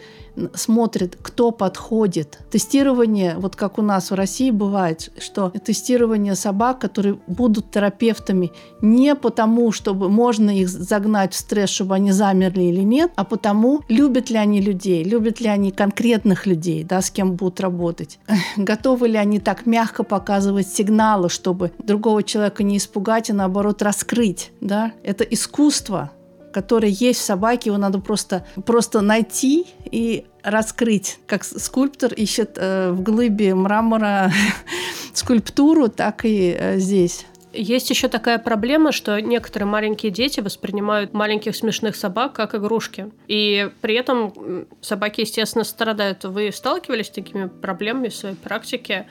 смотрит, кто подходит. Тестирование, вот как у нас в России бывает, что тестирование собак, которые будут терапевтами не потому, чтобы можно их загнать в стресс, чтобы они замерли или нет, а потому, любят ли они людей, любят ли они конкретных людей, да, с кем будут работать. Готовы ли они так мягко показывать сигналы, чтобы другого человека не испугать, а наоборот раскрыть. Да? Это искусство, которое есть в собаке, его надо просто, просто найти и раскрыть. Как скульптор ищет э, в глыбе мрамора скульптуру, так и э, здесь. Есть еще такая проблема, что некоторые маленькие дети воспринимают маленьких смешных собак как игрушки. И при этом собаки, естественно, страдают. Вы сталкивались с такими проблемами в своей практике?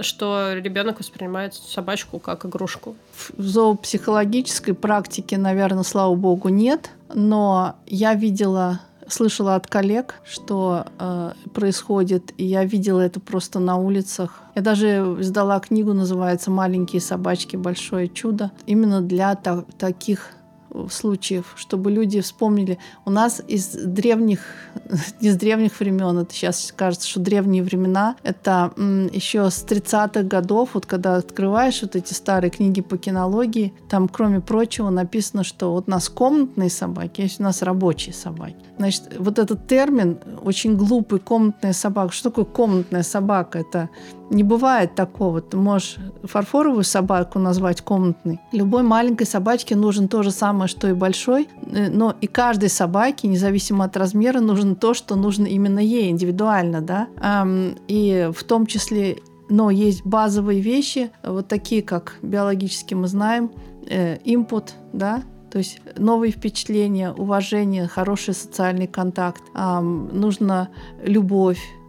что ребенок воспринимает собачку как игрушку. В зоопсихологической практике, наверное, слава богу, нет. Но я видела слышала от коллег, что э, происходит, и я видела это просто на улицах. Я даже издала книгу, называется «Маленькие собачки. Большое чудо», именно для та- таких случаев, чтобы люди вспомнили. У нас из древних, из древних времен, это сейчас кажется, что древние времена, это еще с 30-х годов, вот когда открываешь вот эти старые книги по кинологии, там, кроме прочего, написано, что вот у нас комнатные собаки, есть у нас рабочие собаки. Значит, вот этот термин очень глупый, комнатная собака. Что такое комнатная собака? Это не бывает такого. Ты можешь фарфоровую собаку назвать комнатной. Любой маленькой собачке нужен то же самое, что и большой. Э, но и каждой собаке, независимо от размера, нужно то, что нужно именно ей индивидуально. Да? И в том числе но есть базовые вещи, вот такие, как биологически мы знаем, э, input, да, то есть новые впечатления, уважение, хороший социальный контакт, эм, нужно любовь, Э,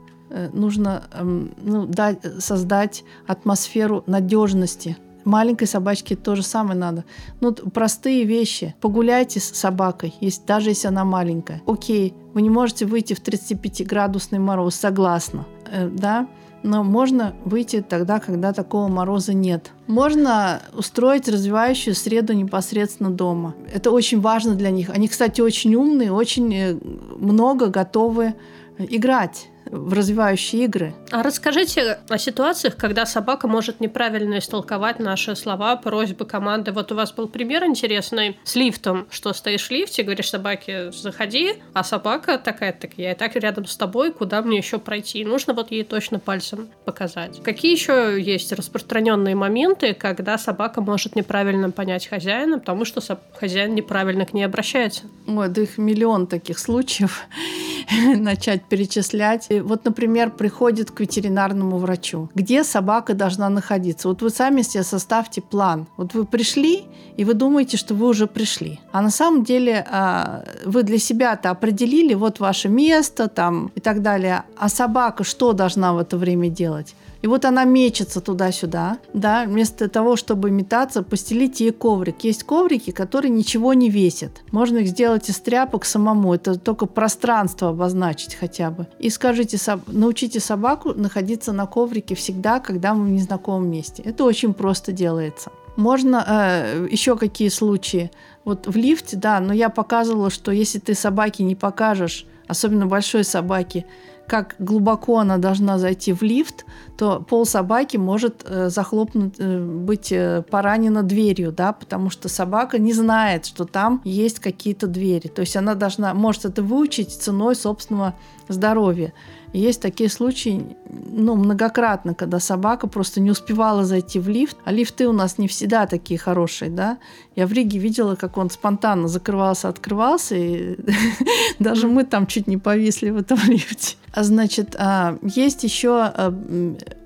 нужно эм, ну, дать, создать атмосферу надежности. Маленькой собачке то же самое надо. Ну, простые вещи. Погуляйте с собакой, если, даже если она маленькая. Окей, вы не можете выйти в 35-градусный мороз, согласна. Э, да? но можно выйти тогда, когда такого мороза нет. Можно устроить развивающую среду непосредственно дома. Это очень важно для них. Они, кстати, очень умные, очень э, много готовы играть в развивающие игры. А расскажите о ситуациях, когда собака может неправильно истолковать наши слова, просьбы, команды. Вот у вас был пример интересный с лифтом, что стоишь в лифте, говоришь собаке «заходи», а собака такая, так я и так рядом с тобой, куда мне еще пройти? И нужно вот ей точно пальцем показать. Какие еще есть распространенные моменты, когда собака может неправильно понять хозяина, потому что хозяин неправильно к ней обращается? Ой, да их миллион таких случаев начать перечислять вот, например, приходит к ветеринарному врачу. Где собака должна находиться? Вот вы сами себе составьте план. Вот вы пришли, и вы думаете, что вы уже пришли. А на самом деле а, вы для себя-то определили вот ваше место там и так далее. А собака что должна в это время делать? И вот она мечется туда-сюда, да, вместо того, чтобы метаться, постелить ей коврик. Есть коврики, которые ничего не весят. Можно их сделать из тряпок самому. Это только пространство обозначить хотя бы. И скажите, научите собаку находиться на коврике всегда, когда мы в незнакомом месте. Это очень просто делается. Можно э, еще какие случаи? Вот в лифте, да, но я показывала, что если ты собаке не покажешь, особенно большой собаке, как глубоко она должна зайти в лифт, то пол собаки может э, захлопнуть, э, быть э, поранена дверью, да, потому что собака не знает, что там есть какие-то двери. То есть она должна, может это выучить ценой собственного здоровья. Есть такие случаи, ну, многократно, когда собака просто не успевала зайти в лифт, а лифты у нас не всегда такие хорошие, да. Я в Риге видела, как он спонтанно закрывался, открывался, и даже мы там чуть не повисли в этом лифте. А значит, а, есть еще а,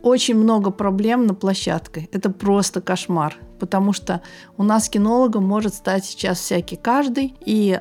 очень много проблем на площадке. Это просто кошмар потому что у нас кинологом может стать сейчас всякий каждый, и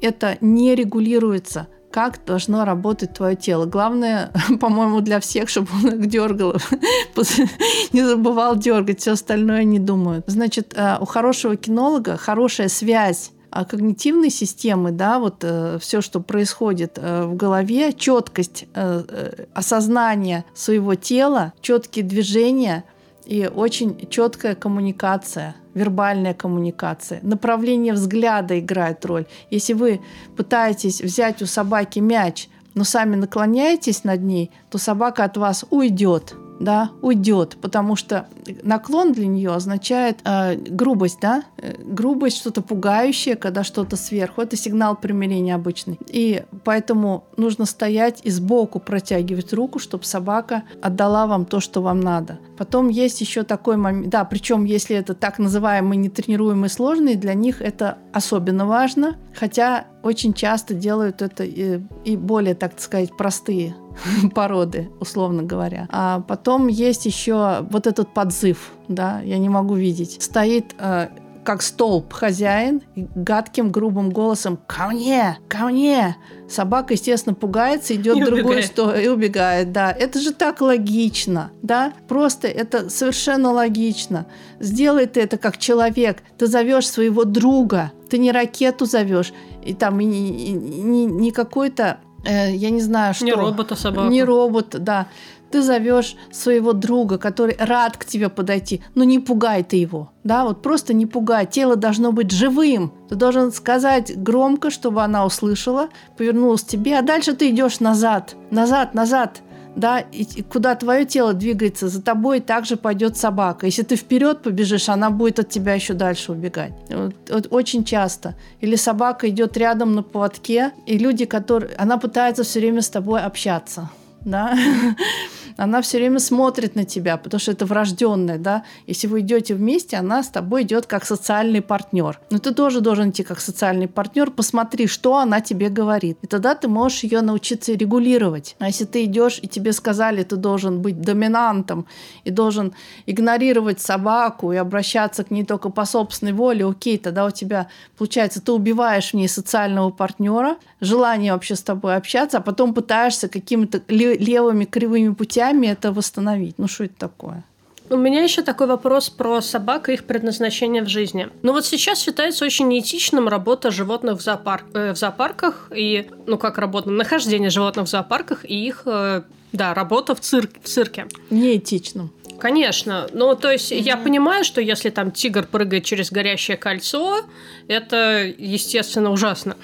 это не регулируется как должно работать твое тело. Главное, по-моему, для всех, чтобы он их дергал, не забывал дергать, все остальное не думают. Значит, э, у хорошего кинолога хорошая связь а когнитивной системы, да, вот э, все, что происходит э, в голове, четкость э, э, осознания своего тела, четкие движения и очень четкая коммуникация – вербальная коммуникация. Направление взгляда играет роль. Если вы пытаетесь взять у собаки мяч, но сами наклоняетесь над ней, то собака от вас уйдет. Да, уйдет, потому что наклон для нее означает э, грубость, да, э, грубость, что-то пугающее, когда что-то сверху. Это сигнал примирения обычный. И поэтому нужно стоять и сбоку протягивать руку, чтобы собака отдала вам то, что вам надо. Потом есть еще такой момент, да, причем если это так называемые нетренируемые сложные, для них это особенно важно, хотя очень часто делают это и, и более, так сказать, простые породы, условно говоря. А потом есть еще вот этот подзыв, да, я не могу видеть. Стоит э, как столб хозяин и гадким грубым голосом «Ко мне! Ко мне!» Собака, естественно, пугается, идет в другую сторону и убегает. Да, это же так логично, да? Просто это совершенно логично. Сделай ты это как человек. Ты зовешь своего друга. Ты не ракету зовешь, и там не, не, не какой-то э, я не знаю, что. Не робота собаку. Не робот, да. Ты зовешь своего друга, который рад к тебе подойти, но не пугай ты его, да, вот просто не пугай. Тело должно быть живым. Ты должен сказать громко, чтобы она услышала, повернулась к тебе, а дальше ты идешь назад, назад, назад да, и куда твое тело двигается, за тобой также пойдет собака. Если ты вперед побежишь, она будет от тебя еще дальше убегать. Вот, вот очень часто. Или собака идет рядом на поводке, и люди, которые... Она пытается все время с тобой общаться, да, она все время смотрит на тебя, потому что это врожденное, да. Если вы идете вместе, она с тобой идет как социальный партнер. Но ты тоже должен идти как социальный партнер, посмотри, что она тебе говорит. И тогда ты можешь ее научиться регулировать. А если ты идешь и тебе сказали, ты должен быть доминантом и должен игнорировать собаку и обращаться к ней только по собственной воле, окей, тогда у тебя получается, ты убиваешь в ней социального партнера, желание вообще с тобой общаться, а потом пытаешься какими-то левыми кривыми путями частями это восстановить. Ну, что это такое? У меня еще такой вопрос про собак и их предназначение в жизни. Ну вот сейчас считается очень неэтичным работа животных в, зоопарк, э, в зоопарках и, ну как работа, нахождение животных в зоопарках и их, э, да, работа в, цирк, в цирке. Неэтичным. Конечно. Ну, то есть mm-hmm. я понимаю, что если там тигр прыгает через горящее кольцо, это, естественно, ужасно.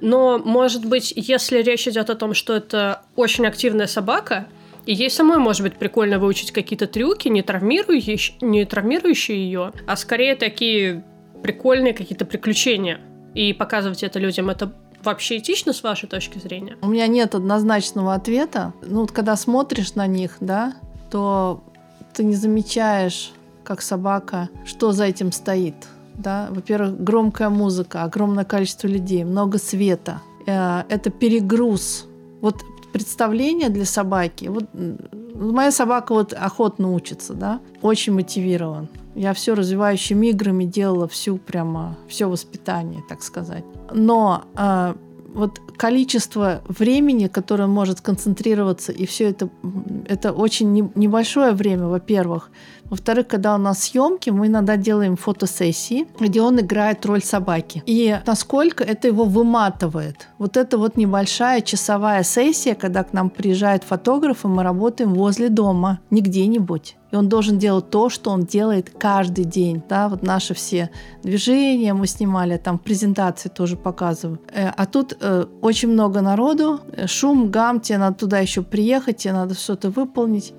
Но, может быть, если речь идет о том, что это очень активная собака, и ей самой, может быть, прикольно выучить какие-то трюки, не травмирующие, не травмирующие ее, а скорее такие прикольные какие-то приключения. И показывать это людям, это вообще этично с вашей точки зрения? У меня нет однозначного ответа. Ну, вот когда смотришь на них, да, то ты не замечаешь, как собака, что за этим стоит. Да? Во-первых, громкая музыка, огромное количество людей, много света. Э, это перегруз. Вот представление для собаки. Вот моя собака вот охотно учится, да, очень мотивирован. Я все развивающими играми делала всю прямо все воспитание, так сказать. Но э, вот количество времени, которое может концентрироваться, и все это, это очень не, небольшое время, во-первых. Во-вторых, когда у нас съемки, мы иногда делаем фотосессии, где он играет роль собаки. И насколько это его выматывает. Вот это вот небольшая часовая сессия, когда к нам приезжает фотограф, и мы работаем возле дома, не где-нибудь и он должен делать то, что он делает каждый день. Да, вот наши все движения мы снимали, там презентации тоже показываю. Э, а тут э, очень много народу, э, шум, гам, тебе надо туда еще приехать, тебе надо что-то выполнить.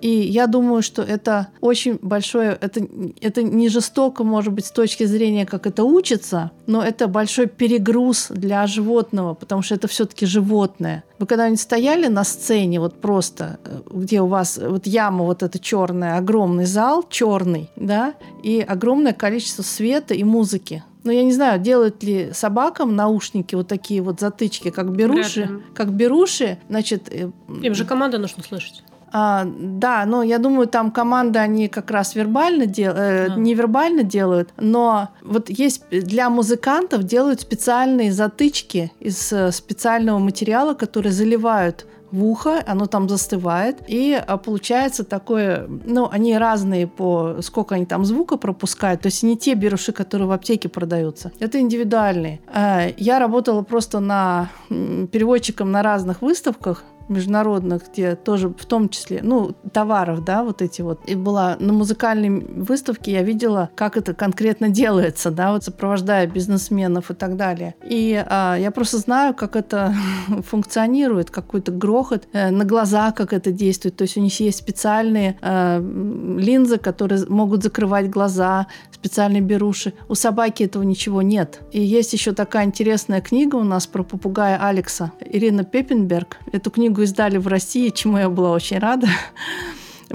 И я думаю, что это очень большое, это, это не жестоко, может быть, с точки зрения, как это учится, но это большой перегруз для животного, потому что это все-таки животное. Вы когда-нибудь стояли на сцене, вот просто, где у вас вот яма вот эта черная, огромный зал черный, да, и огромное количество света и музыки. Но я не знаю, делают ли собакам наушники вот такие вот затычки, как беруши, как беруши, значит. Э, Им же команда нужно слышать. А, да, но я думаю, там команды они как раз вербально дел... э, невербально делают, но вот есть для музыкантов делают специальные затычки из э, специального материала, который заливают в ухо, оно там застывает, и а, получается такое, ну, они разные по, сколько они там звука пропускают, то есть не те беруши, которые в аптеке продаются, это индивидуальные. А, я работала просто на переводчиком на разных выставках, международных, где тоже в том числе, ну, товаров, да, вот эти вот. И была на музыкальной выставке, я видела, как это конкретно делается, да, вот сопровождая бизнесменов и так далее. И а, я просто знаю, как это функционирует, какой-то грохот э, на глаза, как это действует. То есть у них есть специальные э, линзы, которые могут закрывать глаза, специальные беруши. У собаки этого ничего нет. И есть еще такая интересная книга у нас про попугая Алекса. Ирина Пеппенберг. Эту книгу издали в России, чему я была очень рада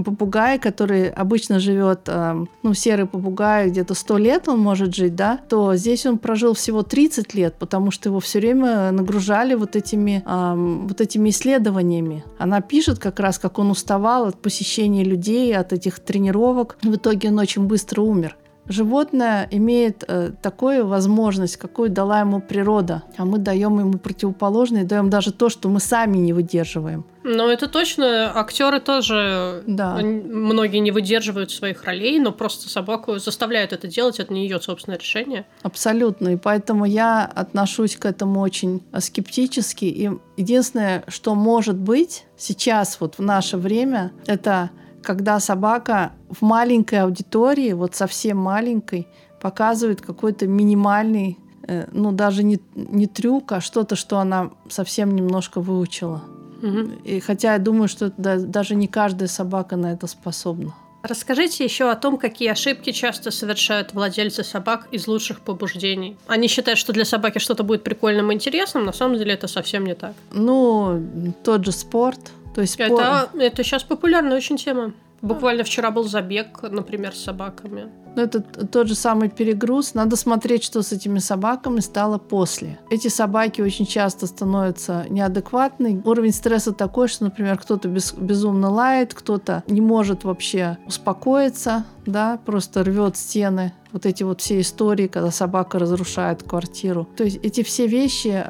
попугай, который обычно живет, э, ну, серый попугай, где-то 100 лет он может жить, да, то здесь он прожил всего 30 лет, потому что его все время нагружали вот этими, вот этими исследованиями. Она пишет как раз, как он уставал от посещения людей, от этих тренировок. В итоге он очень быстро умер. Животное имеет э, такую возможность, какую дала ему природа, а мы даем ему противоположное, даем даже то, что мы сами не выдерживаем. Ну, это точно. Актеры тоже да. многие не выдерживают своих ролей, но просто собаку заставляют это делать, это не ее собственное решение. Абсолютно. И поэтому я отношусь к этому очень скептически. И единственное, что может быть сейчас, вот в наше время, это когда собака в маленькой аудитории, вот совсем маленькой, показывает какой-то минимальный, э, ну даже не, не трюк, а что-то, что она совсем немножко выучила. Угу. И хотя я думаю, что да, даже не каждая собака на это способна. Расскажите еще о том, какие ошибки часто совершают владельцы собак из лучших побуждений. Они считают, что для собаки что-то будет прикольным и интересным, на самом деле это совсем не так. Ну, тот же спорт, то есть это, это сейчас популярная очень тема. Буквально вчера был забег, например, с собаками. Ну, это тот же самый перегруз. Надо смотреть, что с этими собаками стало после. Эти собаки очень часто становятся неадекватны. Уровень стресса такой, что, например, кто-то без, безумно лает, кто-то не может вообще успокоиться, да, просто рвет стены вот эти вот все истории, когда собака разрушает квартиру. То есть эти все вещи,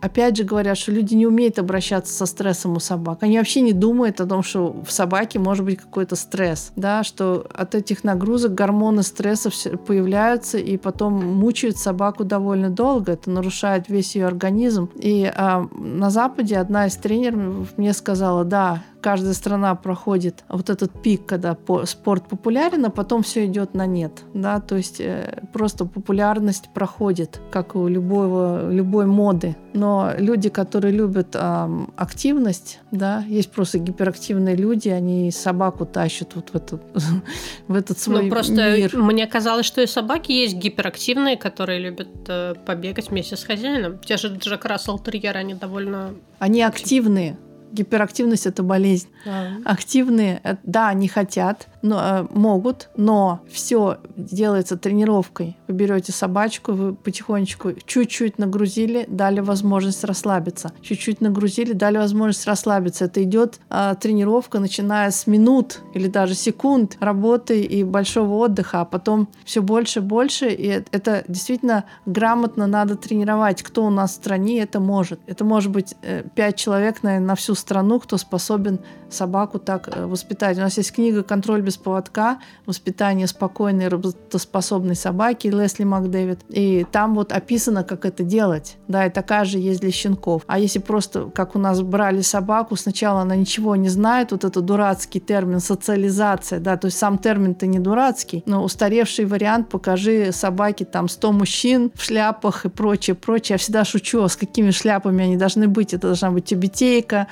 опять же говорят, что люди не умеют обращаться со стрессом у собак. Они вообще не думают о том, что в собаке может быть какой-то стресс, да, что от этих нагрузок гормоны стресса появляются и потом мучают собаку довольно долго. Это нарушает весь ее организм. И а, на Западе одна из тренеров мне сказала, да, каждая страна проходит вот этот пик, когда спорт популярен, а потом все идет на нет. Да? То есть э, просто популярность проходит, как у любого, любой моды. Но люди, которые любят э, активность, да, есть просто гиперактивные люди, они собаку тащат вот в этот, в этот свой ну, просто мир. Мне казалось, что и собаки есть гиперактивные, которые любят э, побегать вместе с хозяином. Те же Джек Рассел Терьеры, они довольно... Они активные, гиперактивность это болезнь. А. Активные, э, да, они хотят, но, э, могут, но все делается тренировкой. Вы берете собачку, вы потихонечку чуть-чуть нагрузили, дали возможность расслабиться. Чуть-чуть нагрузили, дали возможность расслабиться. Это идет э, тренировка, начиная с минут или даже секунд работы и большого отдыха, а потом все больше и больше. И это действительно грамотно надо тренировать. Кто у нас в стране это может? Это может быть э, пять человек, наверное, на всю страну, кто способен собаку так э, воспитать. У нас есть книга «Контроль без поводка. Воспитание спокойной работоспособной собаки» Лесли Макдэвид. И там вот описано, как это делать. Да, и такая же есть для щенков. А если просто, как у нас брали собаку, сначала она ничего не знает, вот это дурацкий термин социализация, да, то есть сам термин-то не дурацкий, но устаревший вариант покажи собаке там 100 мужчин в шляпах и прочее, прочее. Я всегда шучу, а с какими шляпами они должны быть. Это должна быть тюбетейка,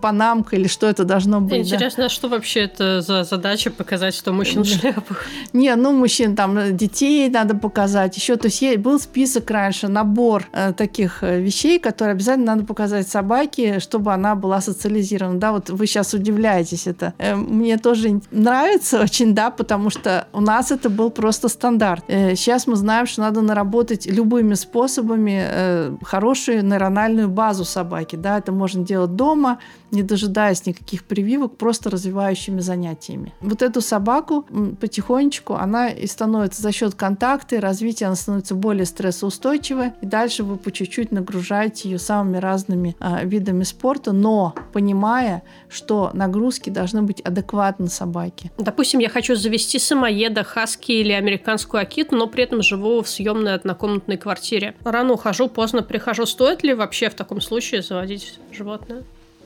панамка или что это должно быть. Интересно, да. что вообще это за задача показать, что мужчин в шляпах? Не, ну мужчин там детей надо показать. Еще, то есть был список раньше, набор э, таких э, вещей, которые обязательно надо показать собаке, чтобы она была социализирована. Да, вот вы сейчас удивляетесь это. Э, мне тоже нравится очень, да, потому что у нас это был просто стандарт. Э, сейчас мы знаем, что надо наработать любыми способами э, хорошую нейрональную базу собаки. Да, это можно делать дома, не дожидаясь никаких прививок, просто развивающими занятиями. Вот эту собаку потихонечку она и становится за счет контакта и развития, она становится более стрессоустойчивой, и дальше вы по чуть-чуть нагружаете ее самыми разными а, видами спорта, но понимая, что нагрузки должны быть адекватны собаке. Допустим, я хочу завести самоеда, хаски или американскую акиту, но при этом живу в съемной однокомнатной квартире. Рано ухожу, поздно прихожу. Стоит ли вообще в таком случае заводить животное?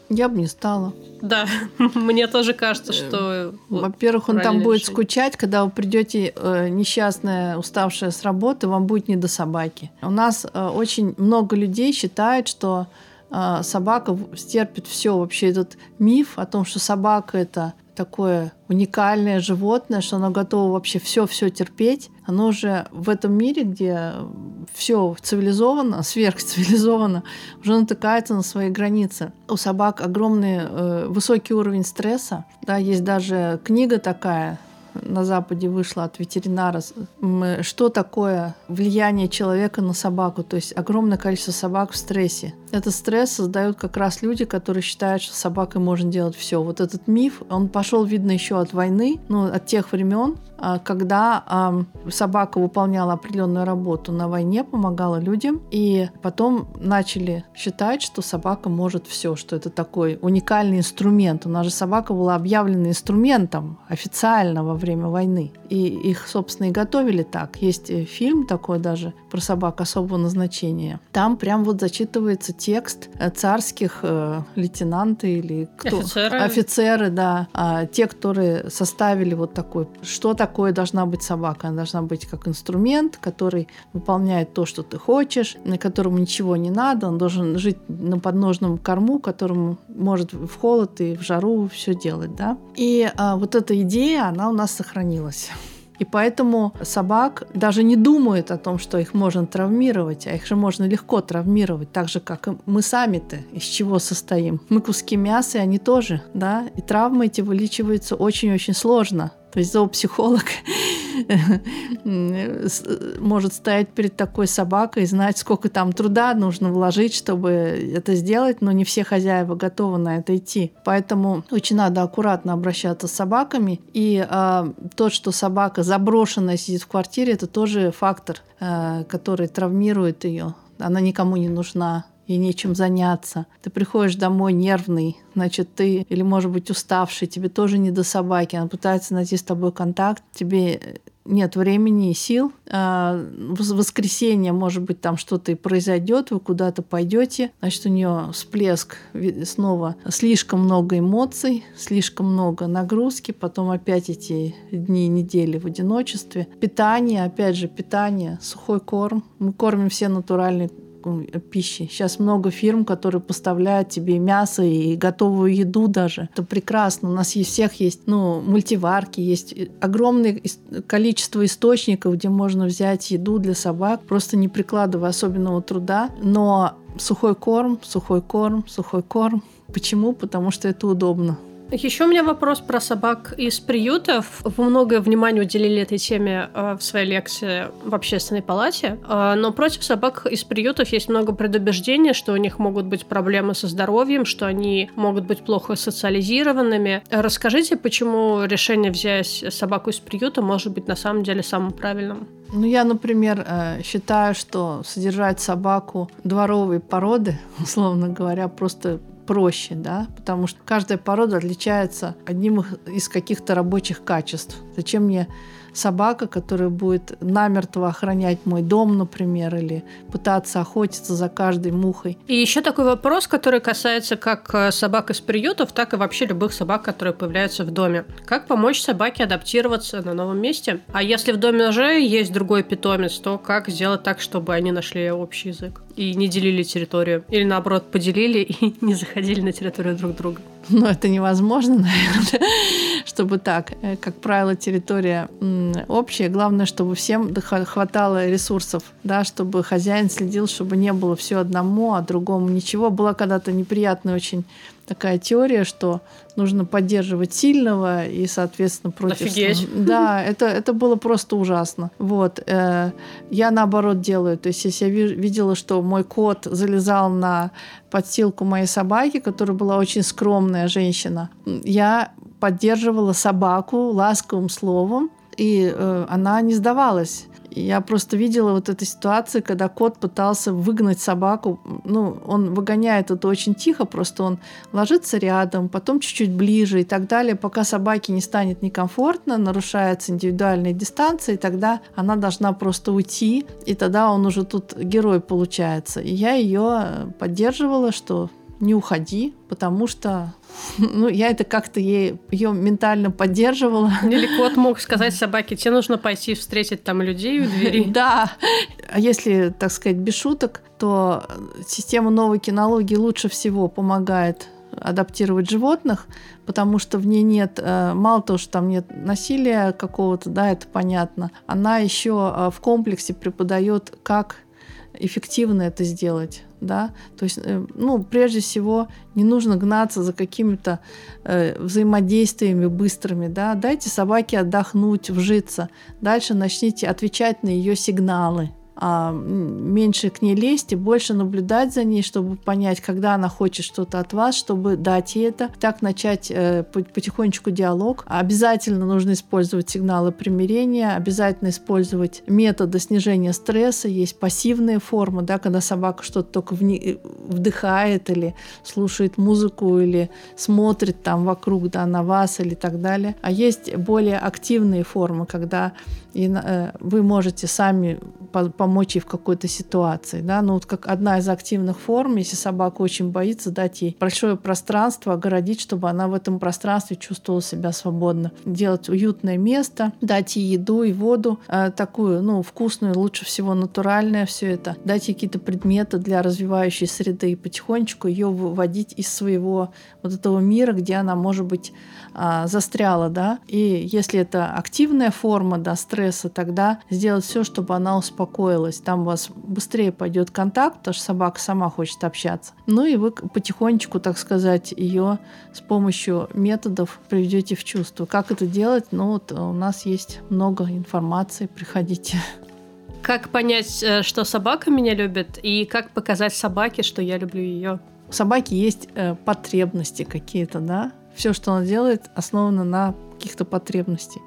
Я бы не стала. Да, мне тоже кажется, что... Во-первых, он там будет скучать, когда вы придете э, несчастная, уставшая с работы, вам будет не до собаки. У нас э, очень много людей считает, что э, собака стерпит все. Вообще этот миф о том, что собака это такое уникальное животное, что оно готово вообще все-все терпеть. Оно уже в этом мире, где все цивилизовано, сверхцивилизовано, уже натыкается на свои границы. У собак огромный э, высокий уровень стресса. Да, есть даже книга такая, на Западе вышла от ветеринара, что такое влияние человека на собаку. То есть огромное количество собак в стрессе. Этот стресс создают как раз люди, которые считают, что с собакой можно делать все. Вот этот миф, он пошел, видно, еще от войны, ну, от тех времен, а, когда собака выполняла определенную работу на войне, помогала людям, и потом начали считать, что собака может все, что это такой уникальный инструмент. У нас же собака была объявлена инструментом официально во время войны. И их, собственно, и готовили так. Есть э, фильм такой даже про собак особого назначения. Там прям вот зачитывается текст э, царских э, лейтенанты или кто? Офицеры. Офицеры, да. А, те, которые составили вот такой, что такое должна быть собака. Она должна быть как инструмент, который выполняет то, что ты хочешь, на которому ничего не надо. Он должен жить на подножном корму, которому может в холод и в жару все делать, да. И а, вот эта идея, она у нас сохранилась. И поэтому собак даже не думают о том, что их можно травмировать, а их же можно легко травмировать, так же, как и мы сами-то, из чего состоим. Мы куски мяса, и они тоже, да, и травмы эти вылечиваются очень-очень сложно. То есть зоопсихолог может стоять перед такой собакой и знать, сколько там труда нужно вложить, чтобы это сделать, но не все хозяева готовы на это идти. Поэтому очень надо аккуратно обращаться с собаками. И э, то, что собака заброшенная сидит в квартире, это тоже фактор, э, который травмирует ее. Она никому не нужна и нечем заняться. Ты приходишь домой нервный, значит, ты или, может быть, уставший, тебе тоже не до собаки, она пытается найти с тобой контакт, тебе нет времени и сил. А в воскресенье, может быть, там что-то и произойдет, вы куда-то пойдете, значит, у нее всплеск снова слишком много эмоций, слишком много нагрузки, потом опять эти дни, недели в одиночестве. Питание, опять же, питание, сухой корм. Мы кормим все натуральные пищи. Сейчас много фирм, которые поставляют тебе мясо и готовую еду даже. Это прекрасно. У нас есть всех есть, ну, мультиварки, есть огромное количество источников, где можно взять еду для собак, просто не прикладывая особенного труда. Но сухой корм, сухой корм, сухой корм. Почему? Потому что это удобно. Еще у меня вопрос про собак из приютов. Вы многое внимание уделили этой теме э, в своей лекции в общественной палате, э, но против собак из приютов есть много предубеждений, что у них могут быть проблемы со здоровьем, что они могут быть плохо социализированными. Расскажите, почему решение взять собаку из приюта может быть на самом деле самым правильным? Ну, я, например, э, считаю, что содержать собаку дворовой породы, условно говоря, просто проще, да, потому что каждая порода отличается одним из каких-то рабочих качеств. Зачем мне собака, которая будет намертво охранять мой дом, например, или пытаться охотиться за каждой мухой. И еще такой вопрос, который касается как э, собак из приютов, так и вообще любых собак, которые появляются в доме. Как помочь собаке адаптироваться на новом месте? А если в доме уже есть другой питомец, то как сделать так, чтобы они нашли общий язык? и не делили территорию. Или наоборот, поделили и не заходили на территорию друг друга. Ну, это невозможно, наверное, чтобы так. Э, как правило, территория общая. Главное, чтобы всем хватало ресурсов, да, чтобы хозяин следил, чтобы не было все одному, а другому ничего. Была когда-то неприятная очень такая теория, что нужно поддерживать сильного и, соответственно, против... Офигеть. Да, это, это было просто ужасно. Вот. Э, я наоборот делаю. То есть, если я видела, что мой кот залезал на подстилку моей собаки, которая была очень скромная женщина, я поддерживала собаку ласковым словом, и э, она не сдавалась. Я просто видела вот эту ситуацию, когда кот пытался выгнать собаку. Ну, он выгоняет это очень тихо, просто он ложится рядом, потом чуть-чуть ближе и так далее, пока собаке не станет некомфортно, нарушается индивидуальная дистанция, и тогда она должна просто уйти, и тогда он уже тут герой получается. И я ее поддерживала, что не уходи, потому что ну, я это как-то ей, ее ментально поддерживала. Или кот мог сказать собаке, тебе нужно пойти встретить там людей у двери. Да. А если, так сказать, без шуток, то система новой кинологии лучше всего помогает адаптировать животных, потому что в ней нет, э, мало того, что там нет насилия какого-то, да, это понятно, она еще э, в комплексе преподает, как эффективно это сделать, да, то есть, э, ну, прежде всего, не нужно гнаться за какими-то э, взаимодействиями быстрыми, да, дайте собаке отдохнуть, вжиться, дальше начните отвечать на ее сигналы, меньше к ней лезть и больше наблюдать за ней, чтобы понять, когда она хочет что-то от вас, чтобы дать ей это. Так начать э, потихонечку диалог. Обязательно нужно использовать сигналы примирения, обязательно использовать методы снижения стресса. Есть пассивные формы, да, когда собака что-то только вни- вдыхает или слушает музыку или смотрит там вокруг да, на вас или так далее. А есть более активные формы, когда э, вы можете сами по помочь ей в какой-то ситуации. Да? Ну, вот как одна из активных форм, если собака очень боится, дать ей большое пространство, огородить, чтобы она в этом пространстве чувствовала себя свободно. Делать уютное место, дать ей еду и воду, э, такую, ну, вкусную, лучше всего натуральное все это. Дать ей какие-то предметы для развивающей среды и потихонечку ее выводить из своего вот этого мира, где она, может быть, а, застряла, да, и если это активная форма, да, стресса, тогда сделать все, чтобы она успокоилась. Там у вас быстрее пойдет контакт, потому что собака сама хочет общаться. Ну и вы потихонечку, так сказать, ее с помощью методов приведете в чувство. Как это делать? Ну вот у нас есть много информации, приходите. Как понять, э, что собака меня любит, и как показать собаке, что я люблю ее? У собаки есть э, потребности какие-то, да, все, что она делает, основано на каких-то потребностей.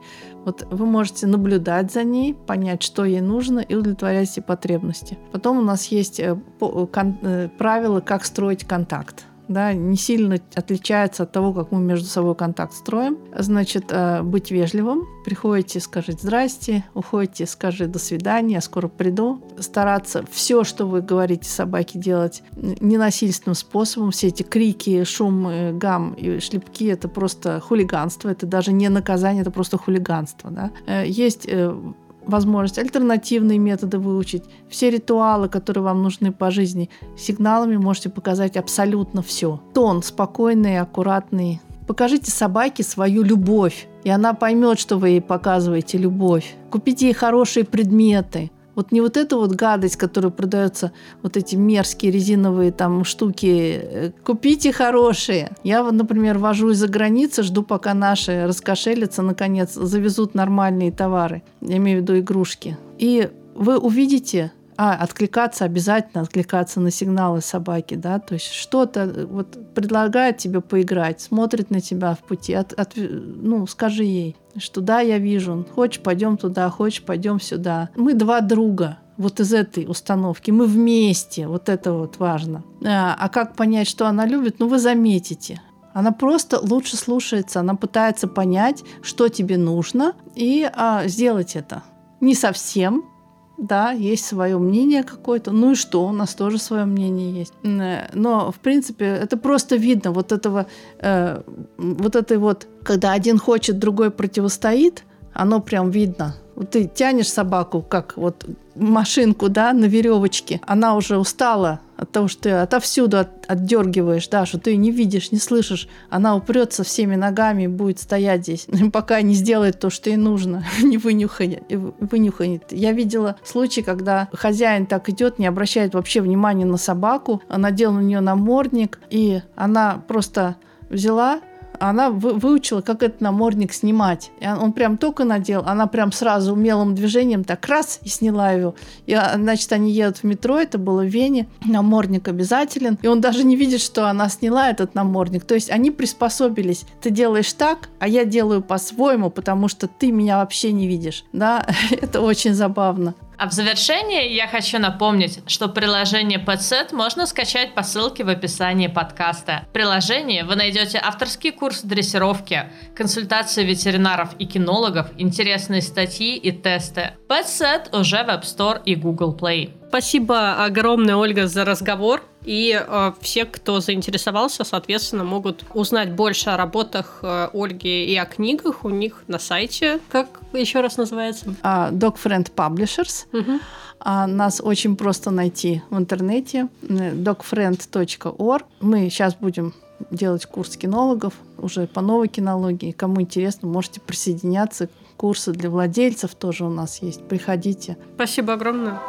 Вот вы можете наблюдать за ней, понять, что ей нужно, и удовлетворять эти потребности. Потом у нас есть э, э, правила, как строить контакт да, не сильно отличается от того, как мы между собой контакт строим. Значит, э, быть вежливым. Приходите, скажите «здрасте», уходите, скажите «до свидания», «я скоро приду». Стараться все, что вы говорите собаке, делать ненасильственным способом. Все эти крики, шум, э, гам и шлепки – это просто хулиганство, это даже не наказание, это просто хулиганство. Да? Э, есть возможность альтернативные методы выучить, все ритуалы, которые вам нужны по жизни. Сигналами можете показать абсолютно все. Тон спокойный, аккуратный. Покажите собаке свою любовь, и она поймет, что вы ей показываете любовь. Купите ей хорошие предметы. Вот не вот эта вот гадость, которая продается, вот эти мерзкие резиновые там штуки. Э, купите хорошие. Я вот, например, вожу из-за границы, жду, пока наши раскошелятся, наконец, завезут нормальные товары. Я имею в виду игрушки. И вы увидите, а, откликаться обязательно, откликаться на сигналы собаки, да, то есть что-то э, вот предлагает тебе поиграть, смотрит на тебя в пути, от, от, ну, скажи ей, что да, я вижу, хочешь, пойдем туда, хочешь, пойдем сюда. Мы два друга, вот из этой установки. Мы вместе, вот это вот важно. А, а как понять, что она любит? Ну, вы заметите. Она просто лучше слушается, она пытается понять, что тебе нужно, и а, сделать это. Не совсем, да, есть свое мнение какое-то. Ну и что, у нас тоже свое мнение есть. Э, но, в принципе, это просто видно вот этого, э, вот этой вот, когда один хочет, другой противостоит, оно прям видно. Вот ты тянешь собаку, как вот машинку, да, на веревочке. Она уже устала того, что ты отовсюду от, отдергиваешь, что ты не видишь, не слышишь. Она упрется всеми ногами и будет стоять здесь, пока не сделает то, что ей нужно, не вынюхает, вынюхает. Я видела случай, когда хозяин так идет, не обращает вообще внимания на собаку, надел на нее намордник, и она просто взяла она вы, выучила, как этот намордник снимать. И он прям только надел, она прям сразу умелым движением так раз и сняла его. И, а, значит, они едут в метро, это было в Вене, намордник обязателен. И он даже не видит, что она сняла этот намордник. То есть они приспособились. Ты делаешь так, а я делаю по-своему, потому что ты меня вообще не видишь. Да, это очень забавно. А в завершение я хочу напомнить, что приложение PetSet можно скачать по ссылке в описании подкаста. В приложении вы найдете авторский курс дрессировки, консультации ветеринаров и кинологов, интересные статьи и тесты. PetSet уже в App Store и Google Play. Спасибо огромное, Ольга, за разговор. И э, все, кто заинтересовался, соответственно, могут узнать больше о работах э, Ольги и о книгах у них на сайте. Как еще раз называется? Uh, Dog Friend Publishers. Угу. А нас очень просто найти в интернете dogfriend.org. Мы сейчас будем делать курс кинологов уже по новой кинологии. Кому интересно, можете присоединяться. Курсы для владельцев тоже у нас есть. Приходите. Спасибо огромное.